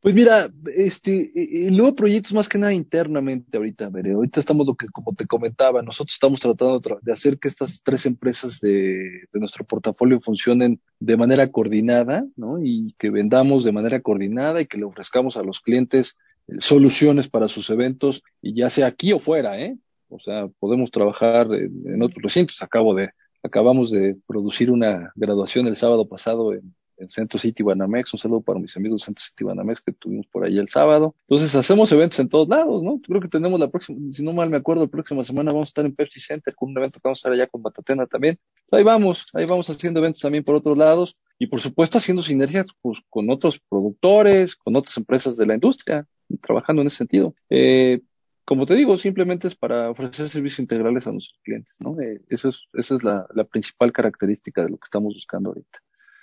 Pues mira, este, el nuevo proyecto más que nada internamente ahorita, ver, ahorita estamos lo que, como te comentaba, nosotros estamos tratando de hacer que estas tres empresas de, de nuestro portafolio funcionen de manera coordinada, ¿no? Y que vendamos de manera coordinada y que le ofrezcamos a los clientes eh, soluciones para sus eventos, y ya sea aquí o fuera, ¿eh? O sea, podemos trabajar en, en otros recintos. Acabo de, acabamos de producir una graduación el sábado pasado en, en Centro City Banamex. Un saludo para mis amigos de Centro City Banamex que tuvimos por ahí el sábado. Entonces hacemos eventos en todos lados, ¿no? Creo que tenemos la próxima, si no mal me acuerdo, la próxima semana vamos a estar en Pepsi Center con un evento que vamos a estar allá con Batatena también. ahí vamos, ahí vamos haciendo eventos también por otros lados y por supuesto haciendo sinergias pues, con otros productores, con otras empresas de la industria, trabajando en ese sentido. Eh, como te digo, simplemente es para ofrecer servicios integrales a nuestros clientes, ¿no? Eh, eso es, esa es la, la principal característica de lo que estamos buscando ahorita.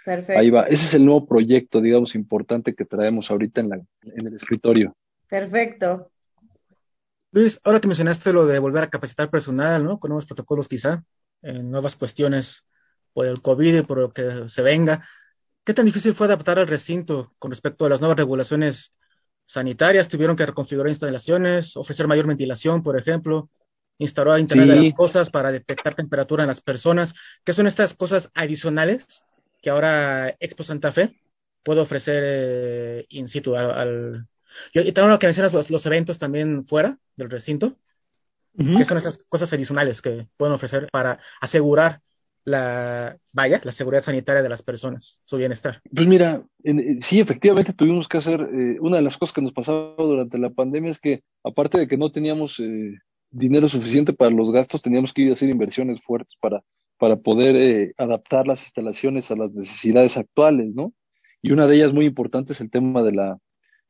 Perfecto.
Ahí va. Ese es el nuevo proyecto, digamos, importante que traemos ahorita en, la, en el escritorio.
Perfecto.
Luis, ahora que mencionaste lo de volver a capacitar personal, ¿no? Con nuevos protocolos quizá, en nuevas cuestiones por el COVID y por lo que se venga, ¿qué tan difícil fue adaptar al recinto con respecto a las nuevas regulaciones sanitarias? ¿Tuvieron que reconfigurar instalaciones, ofrecer mayor ventilación, por ejemplo? instalar Internet sí. de las cosas para detectar temperatura en las personas. ¿Qué son estas cosas adicionales que ahora Expo Santa Fe puede ofrecer eh, in situ al, al... y también lo que mencionas los, los, eventos también fuera del recinto uh -huh. que son estas cosas adicionales que pueden ofrecer para asegurar la vaya la seguridad sanitaria de las personas su bienestar
pues mira en, sí efectivamente tuvimos que hacer eh, una de las cosas que nos pasaba durante la pandemia es que aparte de que no teníamos eh, dinero suficiente para los gastos teníamos que ir a hacer inversiones fuertes para para poder eh, adaptar las instalaciones a las necesidades actuales, ¿no? Y una de ellas muy importante es el tema de la,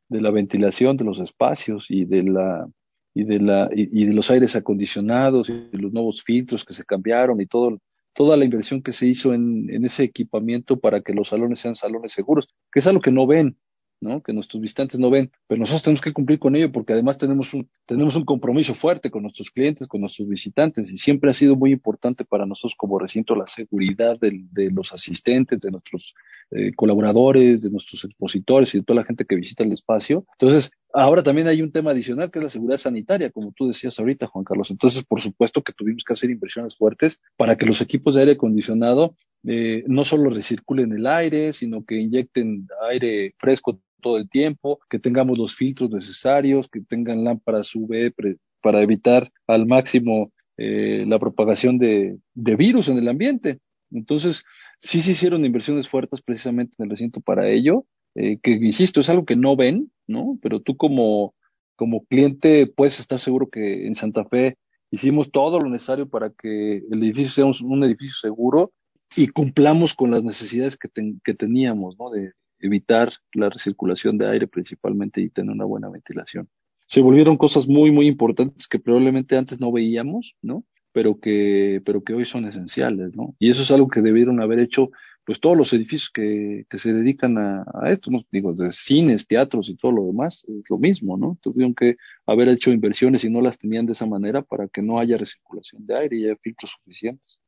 de la ventilación de los espacios y de la y de la y, de los aires acondicionados y los nuevos filtros que se cambiaron y todo toda la inversión que se hizo en, en ese equipamiento para que los salones sean salones seguros, que es algo que no ven, ¿no? Que nuestros visitantes no ven, pero nosotros tenemos que cumplir con ello porque además tenemos un, tenemos un compromiso fuerte con nuestros clientes, con nuestros visitantes y siempre ha sido muy importante para nosotros como recinto la seguridad de, los asistentes, de nuestros eh, colaboradores, de nuestros expositores y de toda la gente que visita el espacio. Entonces, ahora también hay un tema adicional que es la seguridad sanitaria, como tú decías ahorita, Juan Carlos. Entonces, por supuesto que tuvimos que hacer inversiones fuertes para que los equipos de aire acondicionado eh, no solo recirculen el aire, sino que inyecten aire fresco todo el tiempo, que tengamos los filtros necesarios, que tengan lámparas UV para evitar al máximo eh, la propagación de, virus en el ambiente. Entonces, sí se hicieron inversiones fuertes precisamente en el recinto para ello, eh, que insisto, es algo que no ven, ¿no? Pero tú como, como cliente puedes estar seguro que en Santa Fe hicimos todo lo necesario para que el edificio sea un, un edificio seguro y cumplamos con las necesidades que, ten, que teníamos, ¿no? De evitar la recirculación de aire principalmente y tener una buena ventilación. Se volvieron cosas muy, muy importantes que probablemente antes no veíamos, ¿no? Pero que, pero que hoy son esenciales, ¿no? Y eso es algo que debieron haber hecho, pues todos los edificios que, que se dedican a, a esto, ¿no? Digo, de cines, teatros y todo lo demás, es lo mismo, ¿no? Tuvieron que haber hecho inversiones y no las tenían de esa manera para que no haya recirculación de aire y haya filtros suficientes.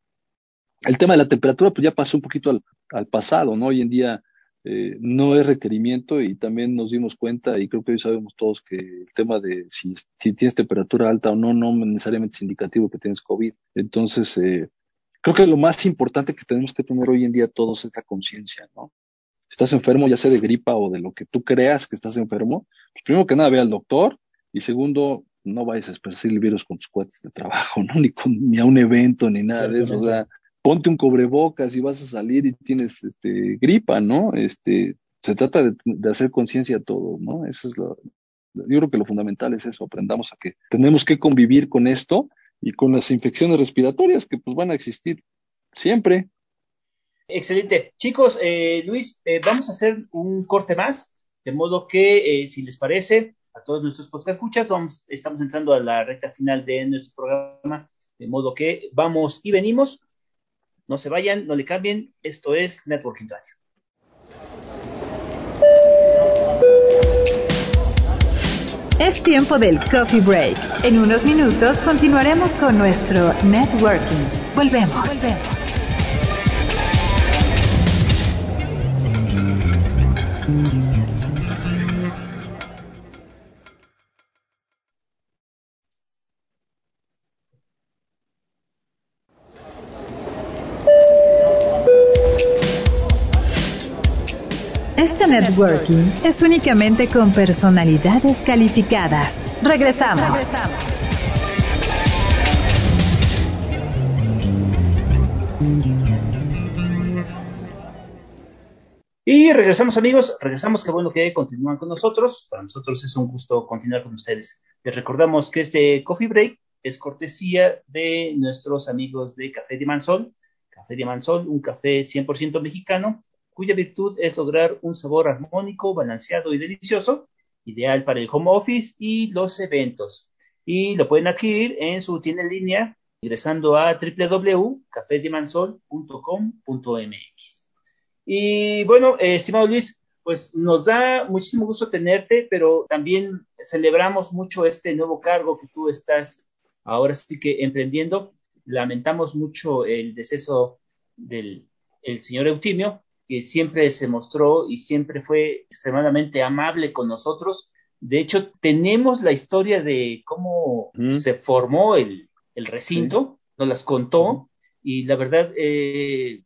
El tema de la temperatura, pues ya pasó un poquito al, al pasado, ¿no? Hoy en día, eh, no es requerimiento y también nos dimos cuenta y creo que hoy sabemos todos que el tema de si, tienes temperatura alta o no, no necesariamente es indicativo que tienes COVID. Entonces, eh, creo que lo más importante que tenemos que tener hoy en día todos es la conciencia, ¿no? Si estás enfermo, ya sea de gripa o de lo que tú creas que estás enfermo, pues primero que nada ve al doctor y segundo, no vayas a esparcir el virus con tus cuates de trabajo, ¿no? Ni, con, ni a un evento, ni nada de eso. O sea, ponte un cobrebocas y vas a salir y tienes este gripa, ¿no? Este, se trata de, hacer conciencia a todos, ¿no? Eso es lo, yo creo que lo fundamental es eso, aprendamos a que tenemos que convivir con esto y con las infecciones respiratorias que pues van a existir siempre.
Excelente. Chicos, eh, Luis, eh, vamos a hacer un corte más, de modo que, eh, si les parece, a todos nuestros podcast escuchas, vamos, estamos entrando a la recta final de nuestro programa, de modo que vamos y venimos. No se vayan, no le cambien. Esto es Networking Radio.
Es tiempo del coffee break. En unos minutos continuaremos con nuestro networking. Volvemos. Volvemos. Networking es únicamente con personalidades calificadas. Regresamos.
Y regresamos amigos, regresamos, qué bueno que continúan con nosotros. Para nosotros es un gusto continuar con ustedes. Les recordamos que este Coffee Break es cortesía de nuestros amigos de Café de Mansol. Café de Mansol, un café 100% mexicano cuya virtud es lograr un sabor armónico, balanceado y delicioso, ideal para el home office y los eventos. Y lo pueden adquirir en su tienda en línea ingresando a www.cafedimansol.com.mx. Y bueno, eh, estimado Luis, pues nos da muchísimo gusto tenerte, pero también celebramos mucho este nuevo cargo que tú estás ahora sí que emprendiendo. Lamentamos mucho el deceso del el señor Eutimio, que siempre se mostró y siempre fue extremadamente amable con nosotros. De hecho, tenemos la historia de cómo se formó el, recinto, nos las contó y la verdad eh,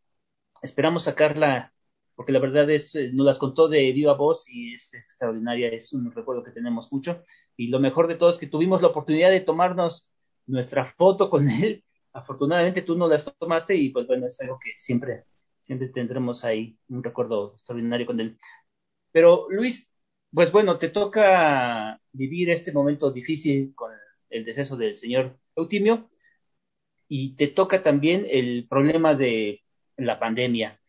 esperamos sacarla porque la verdad es, eh, nos las contó de viva voz y es extraordinaria, es un recuerdo que tenemos mucho. Y lo mejor de todo es que tuvimos la oportunidad de tomarnos nuestra foto con él. Afortunadamente tú no las tomaste y pues bueno, es algo que siempre siempre tendremos ahí un recuerdo extraordinario con él. Pero Luis, pues bueno, te toca vivir este momento difícil con el deceso del señor Eutimio y te toca también el problema de la pandemia.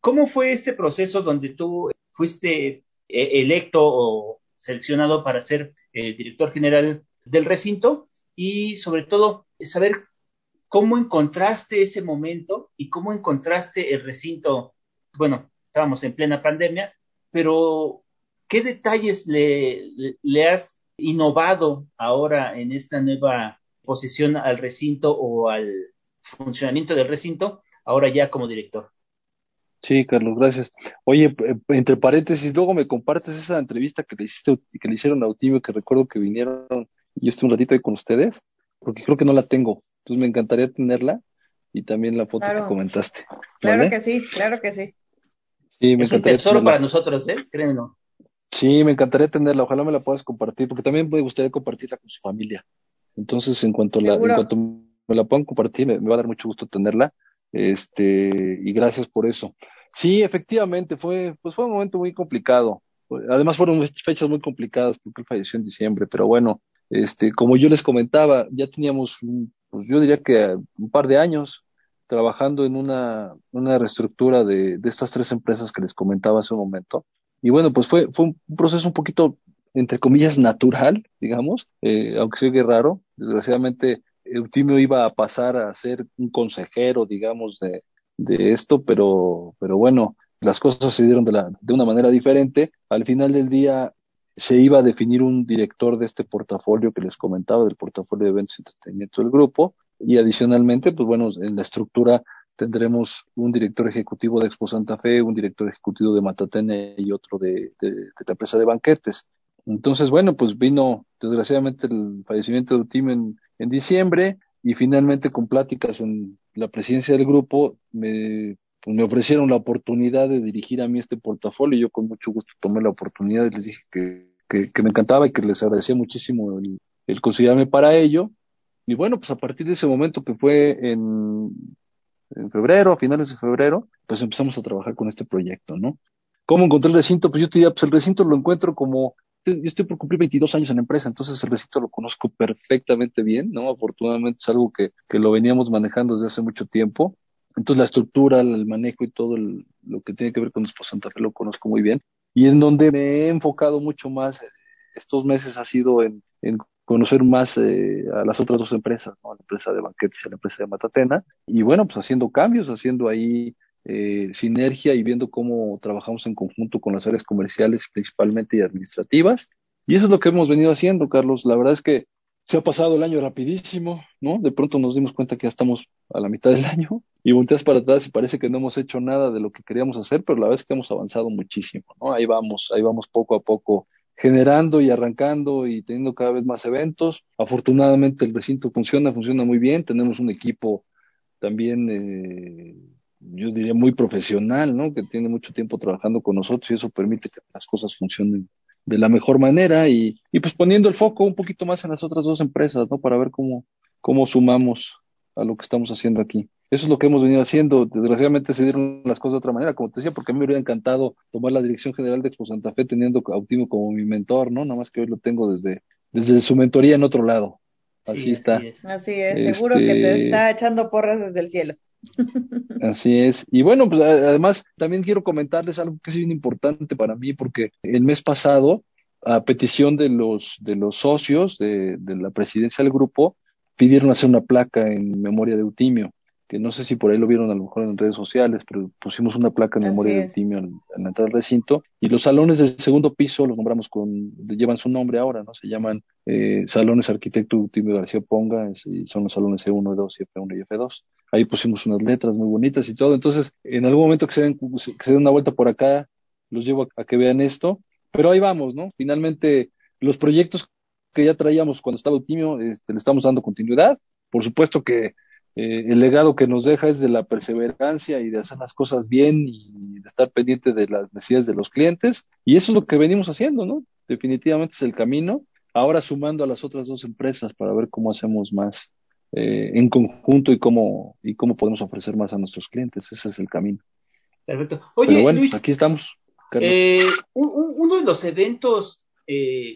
¿Cómo fue este proceso donde tú fuiste eh, electo o seleccionado para ser el director general del recinto? Y sobre todo, saber ¿Cómo encontraste ese momento y cómo encontraste el recinto? Bueno, estábamos en plena pandemia, pero ¿qué detalles le, has innovado ahora en esta nueva posición al recinto o al funcionamiento del recinto, ahora ya como director?
Sí, Carlos, gracias. Oye, entre paréntesis, luego me compartes esa entrevista que le hiciste, que le hicieron a Utimio, que recuerdo que vinieron, yo estuve un ratito ahí con ustedes, porque creo que no la tengo. Entonces me encantaría tenerla y también la foto que comentaste.
Claro que sí, claro que sí.
Sí, me es un tesoro para nosotros, ¿eh? Créanlo.
Sí, me encantaría tenerla. Ojalá me la puedas compartir, porque también me gustaría compartirla con su familia. Entonces, en cuanto, la, en cuanto me la puedan compartir, me, va a dar mucho gusto tenerla. Este, y gracias por eso. Sí, efectivamente, fue, pues fue un momento muy complicado. Además fueron fechas muy complicadas porque él falleció en diciembre, pero bueno, este, como yo les comentaba, ya teníamos, pues yo diría que un par de años trabajando en una, una reestructura de, de estas tres empresas que les comentaba hace un momento. Y bueno, pues fue, fue un proceso un poquito, entre comillas, natural, digamos, eh, aunque sea raro. Desgraciadamente, Eutimio iba a pasar a ser un consejero, digamos, de, de esto, pero, pero bueno, las cosas se dieron de, la, de una manera diferente. Al final del día, se iba a definir un director de este portafolio que les comentaba, del portafolio de eventos y entretenimiento del grupo, y adicionalmente, pues bueno, en la estructura tendremos un director ejecutivo de Expo Santa Fe, un director ejecutivo de Matatene y otro de, la empresa de banquetes. Entonces, bueno, pues vino desgraciadamente el fallecimiento de Utim en, en diciembre y finalmente con pláticas en la presidencia del grupo me pues me ofrecieron la oportunidad de dirigir a mí este portafolio y yo con mucho gusto tomé la oportunidad y les dije que, que, me encantaba y que les agradecía muchísimo el, el considerarme para ello. Y bueno, pues a partir de ese momento que fue en, en febrero, a finales de febrero, pues empezamos a trabajar con este proyecto, ¿no? ¿Cómo encontré el recinto? Pues yo te diría, pues el recinto lo encuentro como, yo estoy por cumplir 22 años en la empresa, entonces el recinto lo conozco perfectamente bien, ¿no? Afortunadamente es algo que, que lo veníamos manejando desde hace mucho tiempo entonces la estructura, el manejo y todo lo que tiene que ver con Expo Santa Fe lo conozco muy bien. Y en donde me he enfocado mucho más eh, estos meses ha sido en, conocer más eh, a las otras dos empresas, ¿no? la empresa de banquetes y la empresa de Matatena. Y bueno, pues haciendo cambios, haciendo ahí eh, sinergia y viendo cómo trabajamos en conjunto con las áreas comerciales principalmente y administrativas. Y eso es lo que hemos venido haciendo, Carlos. La verdad es que se ha pasado el año rapidísimo, ¿no? De pronto nos dimos cuenta que ya estamos a la mitad del año y volteas para atrás y parece que no hemos hecho nada de lo que queríamos hacer, pero la verdad es que hemos avanzado muchísimo, ¿no? Ahí vamos, ahí vamos poco a poco generando y arrancando y teniendo cada vez más eventos. Afortunadamente el recinto funciona, funciona muy bien. Tenemos un equipo también, eh, yo diría, muy profesional, ¿no? Que tiene mucho tiempo trabajando con nosotros y eso permite que las cosas funcionen de la mejor manera y, y pues poniendo el foco un poquito más en las otras dos empresas, ¿no? Para ver cómo, cómo sumamos a lo que estamos haciendo aquí. Eso es lo que hemos venido haciendo. Desgraciadamente se dieron las cosas de otra manera, como te decía, porque a mí me hubiera encantado tomar la dirección general de Expo Santa Fe teniendo a Autimo como mi mentor, ¿no? Nada más que hoy lo tengo desde, desde su mentoría en otro lado. Así está.
Así es, así es. seguro que te este está echando porras desde el cielo.
Así es. Y bueno, pues además también quiero comentarles algo que es bien importante para mí, porque el mes pasado, a petición de los, de los socios de, de la presidencia del grupo, pidieron hacer una placa en memoria de Eutimio que no sé si por ahí lo vieron a lo mejor en redes sociales, pero pusimos una placa en memoria de Timio en, la entrada del recinto, y los salones del segundo piso los nombramos con, llevan su nombre ahora, ¿no? Se llaman eh, Salones Arquitecto Timio García Ponga, y son los salones E1, E2, F1 y F2. Ahí pusimos unas letras muy bonitas y todo, entonces en algún momento que se den, que se den una vuelta por acá, los llevo a, que vean esto, pero ahí vamos, ¿no? Finalmente, los proyectos que ya traíamos cuando estaba Timio, este, le estamos dando continuidad, por supuesto que eh, el legado que nos deja es de la perseverancia y de hacer las cosas bien y de estar pendiente de las necesidades de los clientes. Y eso es lo que venimos haciendo, ¿no? Definitivamente es el camino. Ahora sumando a las otras dos empresas para ver cómo hacemos más eh, en conjunto y cómo, y cómo podemos ofrecer más a nuestros clientes. Ese es el camino.
Perfecto. Oye,
bueno,
Luis,
aquí estamos.
Eh, uno de los eventos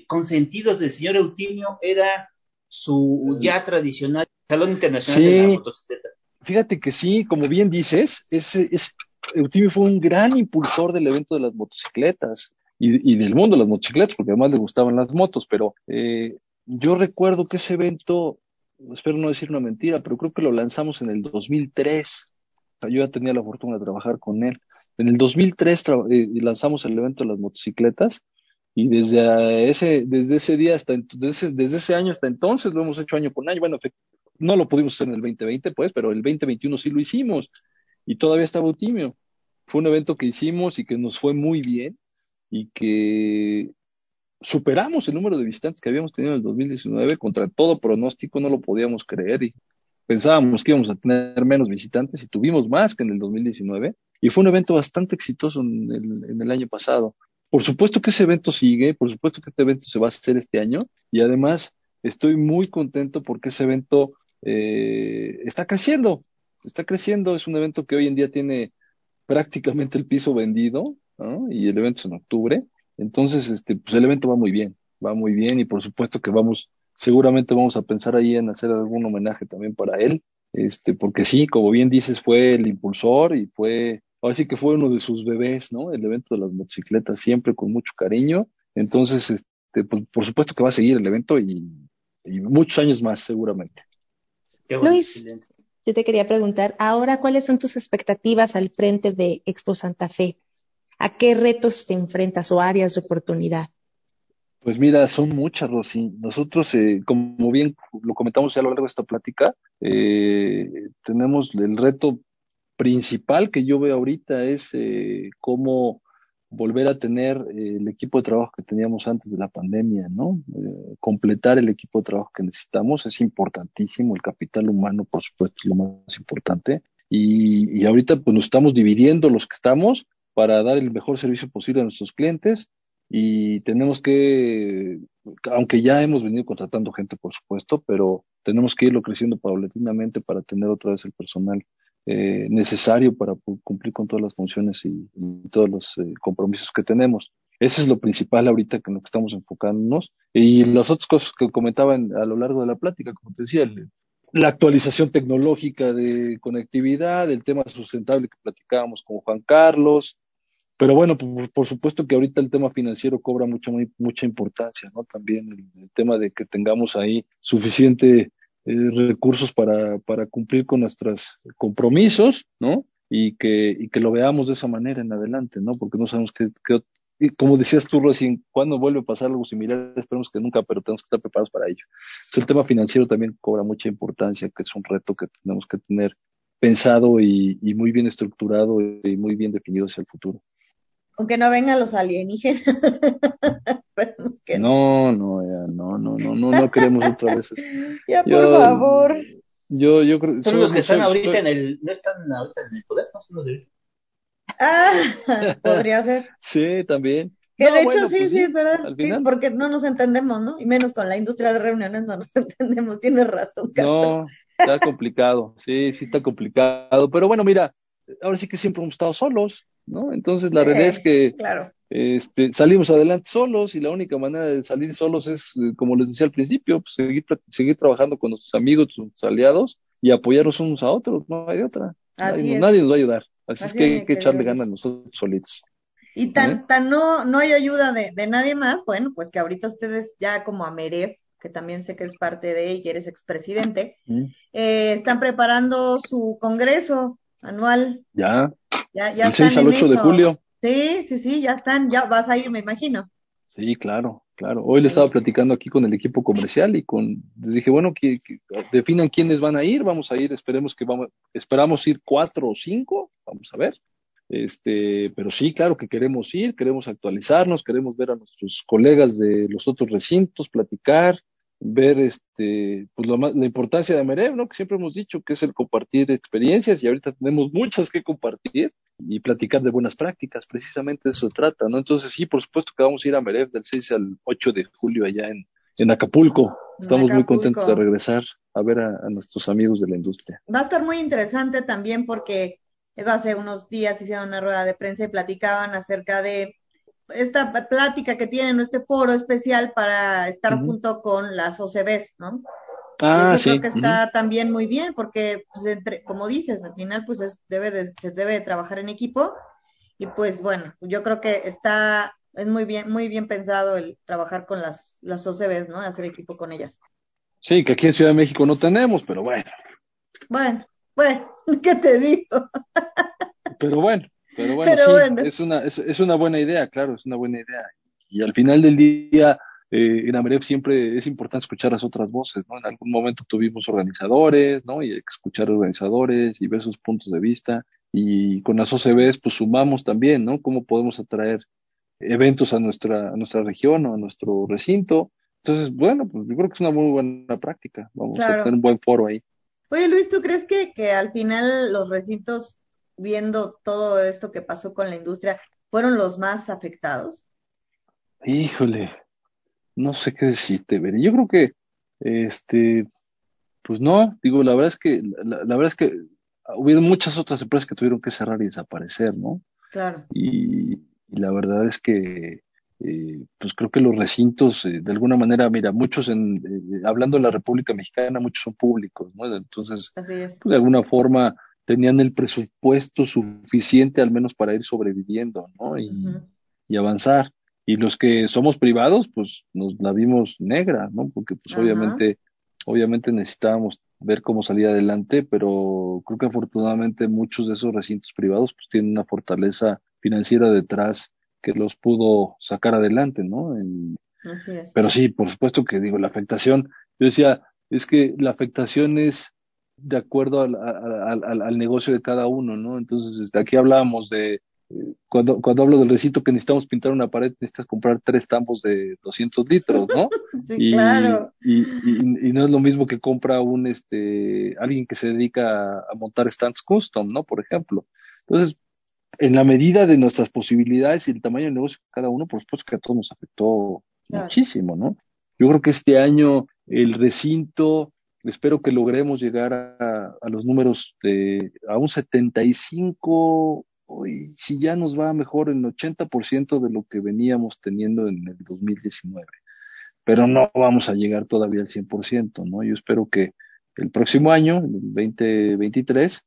consentidos del señor Eutimio era su ya tradicional Salón Internacional de la Motocicleta.
Fíjate que sí, como bien dices, es, es, Eutimio fue un gran impulsor del evento de las motocicletas y, y, del mundo de las motocicletas, porque además le gustaban las motos, pero eh, yo recuerdo que ese evento, espero no decir una mentira, pero creo que lo lanzamos en el 2003. O sea, yo ya tenía la fortuna de trabajar con él. En el 2003 eh, lanzamos el evento de las motocicletas y desde ese, desde ese día hasta desde, desde ese año hasta entonces lo hemos hecho año con año. Bueno, no lo pudimos hacer en el 2020, pues, pero el 2021 sí lo hicimos y todavía estaba Eutimio. Fue un evento que hicimos y que nos fue muy bien y que superamos el número de visitantes que habíamos tenido en el 2019 contra todo pronóstico, no lo podíamos creer y pensábamos que íbamos a tener menos visitantes y tuvimos más que en el 2019 y fue un evento bastante exitoso en el, en el año pasado. Por supuesto que ese evento sigue, por supuesto que este evento se va a hacer este año y además estoy muy contento porque ese evento eh, está creciendo, está creciendo, es un evento que hoy en día tiene prácticamente el piso vendido, y el evento es en octubre, entonces este, pues el evento va muy bien, va muy bien y por supuesto que vamos, seguramente vamos a pensar ahí en hacer algún homenaje también para él, este, porque sí, como bien dices, fue el impulsor y fue, ahora sí que fue uno de sus bebés, ¿no? El evento de las motocicletas, siempre con mucho cariño, entonces, este, pues, por supuesto que va a seguir el evento y, y muchos años más, seguramente.
Luis, yo te quería preguntar, ahora, ¿cuáles son tus expectativas al frente de Expo Santa Fe? ¿A qué retos te enfrentas o áreas de oportunidad?
Pues mira, son muchas, Rosy. Nosotros, eh, como bien lo comentamos ya a lo largo de esta plática, eh, tenemos el reto principal que yo veo ahorita es eh, cómo volver a tener eh, el equipo de trabajo que teníamos antes de la pandemia, ¿no? Eh, completar el equipo de trabajo que necesitamos es importantísimo, el capital humano, por supuesto, es lo más importante. Y, y ahorita pues nos estamos dividiendo los que estamos para dar el mejor servicio posible a nuestros clientes y tenemos que, aunque ya hemos venido contratando gente, por supuesto, pero tenemos que irlo creciendo paulatinamente para tener otra vez el personal eh, necesario para cumplir con todas las funciones y, todos los eh, compromisos que tenemos. Ese es lo principal ahorita en lo que estamos enfocándonos. Y las otras cosas que comentaban a lo largo de la plática, como te decía, la actualización tecnológica de conectividad, el tema sustentable que platicábamos con Juan Carlos. Pero bueno, por, supuesto que ahorita el tema financiero cobra mucha, mucha importancia, ¿no? También el tema de que tengamos ahí suficiente eh, recursos para, para cumplir con nuestros compromisos, ¿no? Y que, y que lo veamos de esa manera en adelante, ¿no? Porque no sabemos qué, qué como decías tú, recién, ¿cuándo vuelve a pasar algo similar? Esperemos que nunca, pero tenemos que estar preparados para ello. el tema financiero también cobra mucha importancia, que es un reto que tenemos que tener pensado y, muy bien estructurado y muy bien definido hacia el futuro.
Aunque no vengan los alienígenas.
no, no, ya, no, no, no, no, no queremos otra vez.
ya, por favor.
Yo, yo creo.
Son los que están ahorita en el, no están ahorita en el poder, no son los de
Ah, podría ser.
Sí, también.
Que de hecho sí, pues sí, es verdad. Sí, porque no nos entendemos, ¿no? Y menos con la industria de reuniones no nos entendemos. Tienes razón.
No, está complicado. Sí, sí está complicado. Pero bueno, mira, ahora sí que siempre hemos estado solos, ¿no? Entonces la realidad es que
claro.
este, salimos adelante solos y la única manera de salir solos es, eh, como les decía al principio, pues, seguir, seguir trabajando con nuestros amigos, nuestros aliados y apoyarnos unos a otros. No hay otra. Nadie, nadie nos va a ayudar. Así, es que hay que echarle ganas nosotros solitos.
Y tan, tan no, no hay ayuda de, de, nadie más, bueno, pues que ahorita ustedes ya como a Meref, que también sé que es parte de ella, eres expresidente, eh, están preparando su congreso anual.
Ya. Ya, ya El 6 al 8 de julio.
Sí, sí, sí, ya están, ya vas a ir, me imagino.
Sí, claro, claro. Hoy le estaba platicando aquí con el equipo comercial y con, les dije, bueno, que, que, definan quiénes van a ir, vamos a ir, esperemos que vamos, esperamos ir cuatro o cinco, vamos a ver. Este, pero sí, claro que queremos ir, queremos actualizarnos, queremos ver a nuestros colegas de los otros recintos, platicar, ver este, pues lo la importancia de Amerev, ¿no? Que siempre hemos dicho que es el compartir experiencias y ahorita tenemos muchas que compartir y platicar de buenas prácticas, precisamente de eso se trata, ¿no? Entonces sí, por supuesto que vamos a ir a Amerev del 6 al 8 de julio allá en, en Acapulco. Estamos muy contentos de regresar a ver a, a, nuestros amigos de la industria.
Va a estar muy interesante también porque hace unos días hicieron una rueda de prensa y platicaban acerca de esta plática que tienen, este foro especial para estar junto con las OCBs, ¿no?
Ah,
sí. Creo que está también muy bien porque, pues, entre, como dices, al final, pues, es, debe de, se debe de trabajar en equipo y, pues, bueno, yo creo que está, es muy bien, muy bien pensado el trabajar con las, las OCBs, ¿no? Hacer equipo con ellas.
Sí, que aquí en Ciudad de México no tenemos, pero bueno.
Bueno, bueno, ¿qué te digo?
pero bueno, pero bueno, sí, Es, una, es, es, una buena idea, claro, es una buena idea. Y al final del día, eh, en Ameref siempre es importante escuchar las otras voces, ¿no? En algún momento tuvimos organizadores, ¿no? Y escuchar organizadores y ver sus puntos de vista. Y con las OCBs, pues sumamos también, ¿no? Cómo podemos atraer eventos a nuestra, a nuestra región o a nuestro recinto. Entonces, bueno, pues yo creo que es una muy buena práctica. Vamos a tener un buen foro ahí.
Oye, Luis, ¿tú crees que, que al final los recintos viendo todo esto que pasó con la industria, fueron los más afectados?
Híjole, no sé qué decirte, ver. Yo creo que, este, pues no, digo, la verdad es que, la, verdad es que hubo muchas otras empresas que tuvieron que cerrar y desaparecer, ¿no?
Claro.
Y, la verdad es que, eh, pues creo que los recintos, eh, de alguna manera, mira, muchos en, eh, hablando de la República Mexicana, muchos son públicos, ¿no? Entonces,
Así es.
Pues, de alguna forma, tenían el presupuesto suficiente al menos para ir sobreviviendo, ¿no? Y, y avanzar. Y los que somos privados, pues nos la vimos negra, ¿no? Porque pues obviamente, obviamente necesitábamos ver cómo salir adelante, pero creo que afortunadamente muchos de esos recintos privados pues tienen una fortaleza financiera detrás que los pudo sacar adelante, ¿no?
Así es.
Pero sí, por supuesto que digo, la afectación, yo decía, es que la afectación es de acuerdo al, al, al, negocio de cada uno, ¿no? Entonces, este, aquí hablábamos de, eh, cuando, cuando hablo del recito que necesitamos pintar una pared, necesitas comprar tres tampos de 200 litros, ¿no?
sí, y, claro.
Y, y, y, no es lo mismo que compra un, este, alguien que se dedica a, montar stands custom, ¿no? Por ejemplo. Entonces, en la medida de nuestras posibilidades y el tamaño del negocio de cada uno, por supuesto que a todos nos afectó muchísimo, ¿no? Yo creo que este año el recinto espero que logremos llegar a, los números de a un 75 hoy si ya nos va mejor en 80% de lo que veníamos teniendo en el 2019 pero no vamos a llegar todavía al 100%, ¿no? Yo espero que el próximo año, el 2023,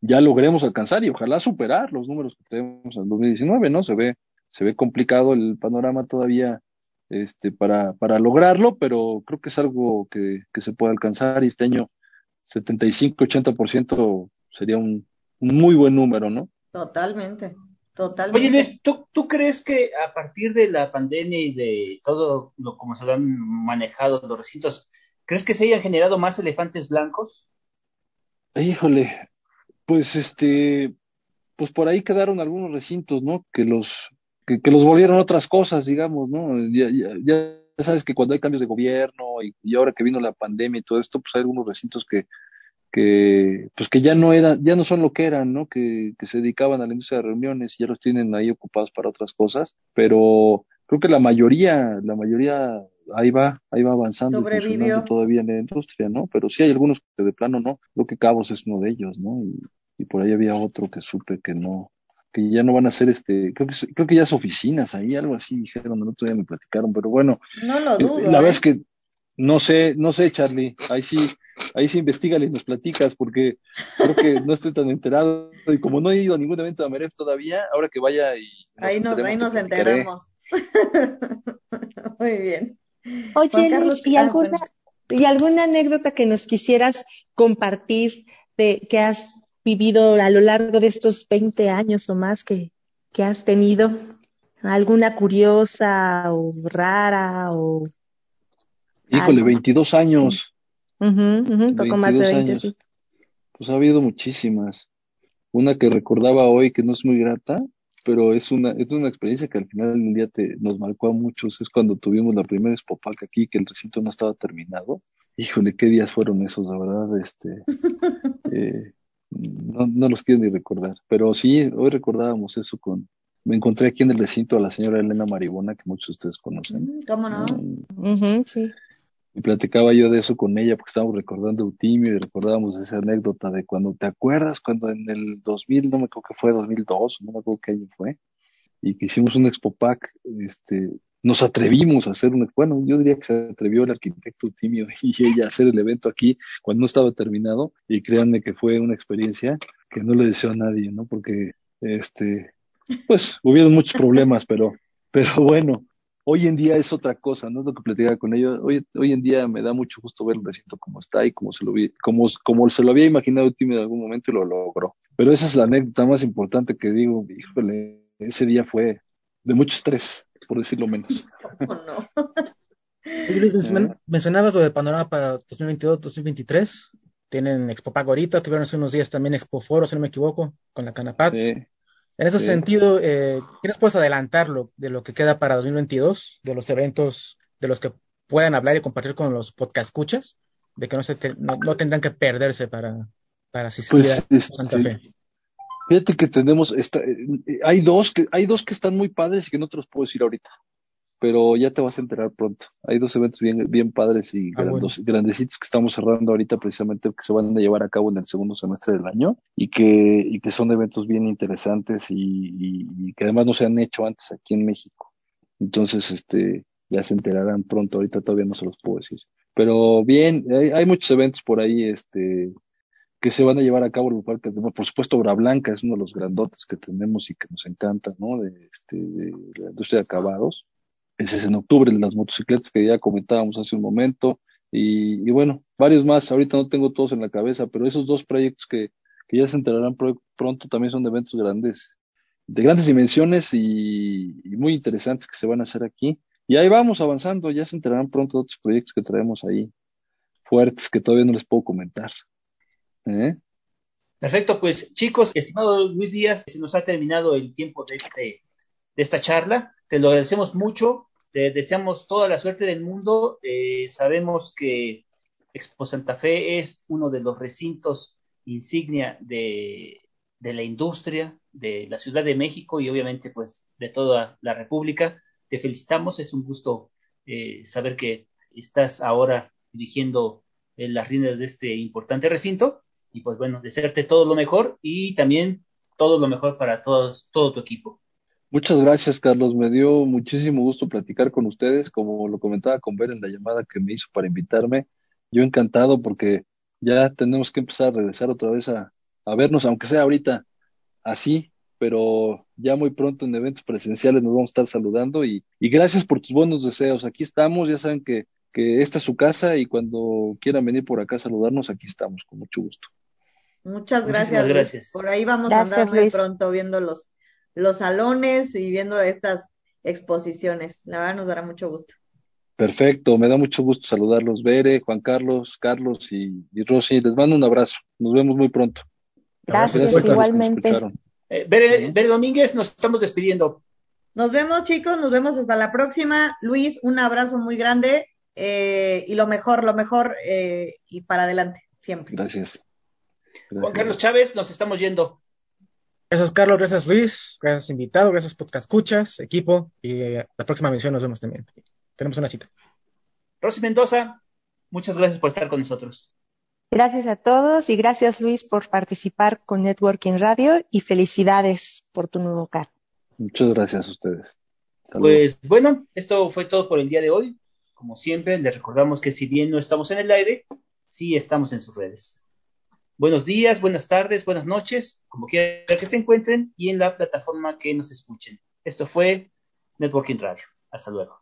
ya logremos alcanzar y ojalá superar los números que tenemos en el 2019, ¿no? Se ve, se ve complicado el panorama todavía este, para, para lograrlo, pero creo que es algo que, que se puede alcanzar y este año 75-80% sería un, un muy buen número, ¿no?
Totalmente. Totalmente.
Oye, Luis, ¿tú, ¿tú crees que a partir de la pandemia y de todo lo como se lo han manejado los recintos, ¿crees que se hayan generado más elefantes blancos?
Híjole, pues este, pues por ahí quedaron algunos recintos, ¿no? Que los, que, que los volvieron otras cosas, digamos, ¿no? Ya, ya, ya sabes que cuando hay cambios de gobierno y, y ahora que vino la pandemia y todo esto, pues hay algunos recintos que, que pues que ya no eran, ya no son lo que eran, ¿no? Que, que se dedicaban a la industria de reuniones y ya los tienen ahí ocupados para otras cosas, pero creo que la mayoría, la mayoría ahí va, ahí va avanzando y funcionando todavía en la industria, ¿no? Pero sí hay algunos que de plano no, creo que Cabos es uno de ellos, ¿no? Y, y por ahí había otro que supe que no, que ya no van a ser este, creo que creo que ya es oficinas ahí, algo así dijeron, el otro día me platicaron, pero bueno,
No lo
eh,
dudo.
la verdad
¿eh?
es que no sé, no sé, Charlie. Ahí sí, ahí sí investigale y nos platicas, porque creo que no estoy tan enterado. Y como no he ido a ningún evento de Ameref todavía, ahora que vaya y
Ahí nos, ahí nos enteramos. Muy bien.
Oye, Luis, ¿y
ah,
alguna,
bueno.
y alguna anécdota que nos quisieras compartir de que has vivido a lo largo de estos 20 años o más que, que has tenido? ¿Alguna curiosa o rara o
Híjole,
algo?
22 años.
Ujú, poco más de
22
20,
años.
sí.
Pues ha habido muchísimas. Una que recordaba hoy que no es muy grata, pero es una, es una experiencia que al final del día te, nos marcó a muchos. Es cuando tuvimos la primera Expopac aquí, que el recinto no estaba terminado. Híjole, qué días fueron esos, la verdad, este, eh, no, no los quiero ni recordar. Pero sí, hoy recordábamos eso con, me encontré aquí en el recinto a la señora Elena Maribona, que muchos de ustedes conocen.
¿Cómo no?
sí.
Y platicaba yo de eso con ella porque estábamos recordando Eutimio y recordábamos esa anécdota de cuando, ¿te acuerdas? Cuando en el 2000, no me acuerdo que fue 2002, no me acuerdo qué año fue, y que hicimos un Expo Pack, este, nos atrevimos a hacer un, bueno, yo diría que se atrevió el arquitecto Eutimio y ella a hacer el evento aquí cuando no estaba terminado y créanme que fue una experiencia que no le deseo a nadie, ¿no? Porque, este, pues, hubieron muchos problemas, pero, pero bueno, hoy en día es otra cosa, no es lo que platicaba con ellos. Hoy, hoy en día me da mucho gusto ver el recinto como está y como se lo vi, como, como se lo había imaginado Timmy en algún momento y lo logró. Pero esa es la anécdota más importante que digo, híjole, ese día fue de mucho estrés, por decirlo menos.
¿Cómo no?
Oye, Luis, mencionabas- mencionabas lo del panorama para 2022-2023. Tienen Expo Pago ahorita, tuvieron hace unos días también Expo Foro, si no me equivoco, con la Canapat.
Sí.
En ese
Sí.
sentido, eh, ¿qué nos puedes adelantar lo- de lo que queda para 2022, de los eventos de los que puedan hablar y compartir con los podcast escuchas, de que no, se te- no, no tendrán que perderse para, para asistir
Pues,
a
este,
Santa Fe?
Fíjate que tenemos, esta, eh, eh, hay dos que, hay dos que están muy padres y que no te los puedo decir ahorita, pero ya te vas a enterar pronto. Hay dos eventos bien, bien padres y
Ah, bueno.
grandos- grandecitos que estamos cerrando ahorita precisamente que se van a llevar a cabo en el segundo semestre del año y que, y que son eventos bien interesantes y, y- y que además no se han hecho antes aquí en México. Entonces, este, ya se enterarán pronto, ahorita todavía no se los puedo decir. Pero bien, hay, hay muchos eventos por ahí, este, que se van a llevar a cabo en el parque. Por supuesto, Obra Blanca es uno de los grandotes que tenemos y que nos encanta, ¿no? De, este, de la industria de acabados. Es en octubre, las motocicletas que ya comentábamos hace un momento. Y, y bueno, varios más. Ahorita no tengo todos en la cabeza, pero esos dos proyectos que, que ya se enterarán pro- pronto también son de eventos grandes, de grandes dimensiones y, y muy interesantes que se van a hacer aquí. Y ahí vamos avanzando, ya se enterarán pronto de otros proyectos que traemos ahí, fuertes, que todavía no les puedo comentar. ¿Eh?
Perfecto, pues chicos, estimado Luis Díaz, se nos ha terminado el tiempo de, este, de esta charla. Te lo agradecemos mucho, te deseamos toda la suerte del mundo. Eh, sabemos que Expo Santa Fe es uno de los recintos insignia de, de la industria de la Ciudad de México y obviamente pues de toda la República. Te felicitamos, es un gusto eh, saber que estás ahora dirigiendo eh, las riendas de este importante recinto y pues bueno, desearte todo lo mejor y también todo lo mejor para todos, todo tu equipo.
Muchas gracias, Carlos. Me dio muchísimo gusto platicar con ustedes, como lo comentaba con Ver en la llamada que me hizo para invitarme. Yo encantado porque ya tenemos que empezar a regresar otra vez a, vernos, aunque sea ahorita así, pero ya muy pronto en eventos presenciales nos vamos a estar saludando y, y gracias por tus buenos deseos. Aquí estamos, ya saben que, que esta es su casa y cuando quieran venir por acá a saludarnos, aquí estamos, con mucho gusto.
Muchas
gracias.
Por ahí vamos
Gracias,
a andar muy
Luis.
pronto viendo los, los salones y viendo estas exposiciones. La verdad nos dará mucho gusto.
Perfecto, me da mucho gusto saludarlos, Bere, Juan Carlos, Carlos y, Rosy. Les mando un abrazo. Nos vemos muy pronto.
Gracias, igualmente.
Eh, Bere, Domínguez, nos estamos despidiendo.
Nos vemos, chicos, nos vemos hasta la próxima. Luis, un abrazo muy grande eh, y lo mejor, lo mejor eh, y para adelante, siempre.
Gracias.
Juan Carlos Chávez, nos estamos yendo.
Gracias, Carlos. Gracias, Luis. Gracias, invitado. Gracias, podcast escuchas, equipo. Y eh, la próxima mención nos vemos también. Tenemos una cita.
Rosy Mendoza, muchas gracias por estar con nosotros.
Gracias a todos y gracias, Luis, por participar con Networking Radio y felicidades por tu nuevo cargo.
Muchas gracias a ustedes.
Pues bueno, esto fue todo por el día de hoy. Como siempre, les recordamos que si bien no estamos en el aire, sí estamos en sus redes. Buenos días, buenas tardes, buenas noches, como quiera que se encuentren y en la plataforma que nos escuchen. Esto fue Networking Radio. Hasta luego.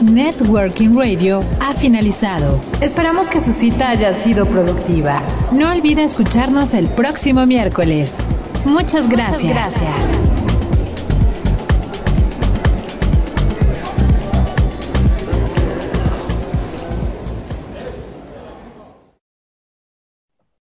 Networking Radio ha finalizado. Esperamos que su cita haya sido productiva. No olvide escucharnos el próximo miércoles. Muchas gracias. Muchas gracias.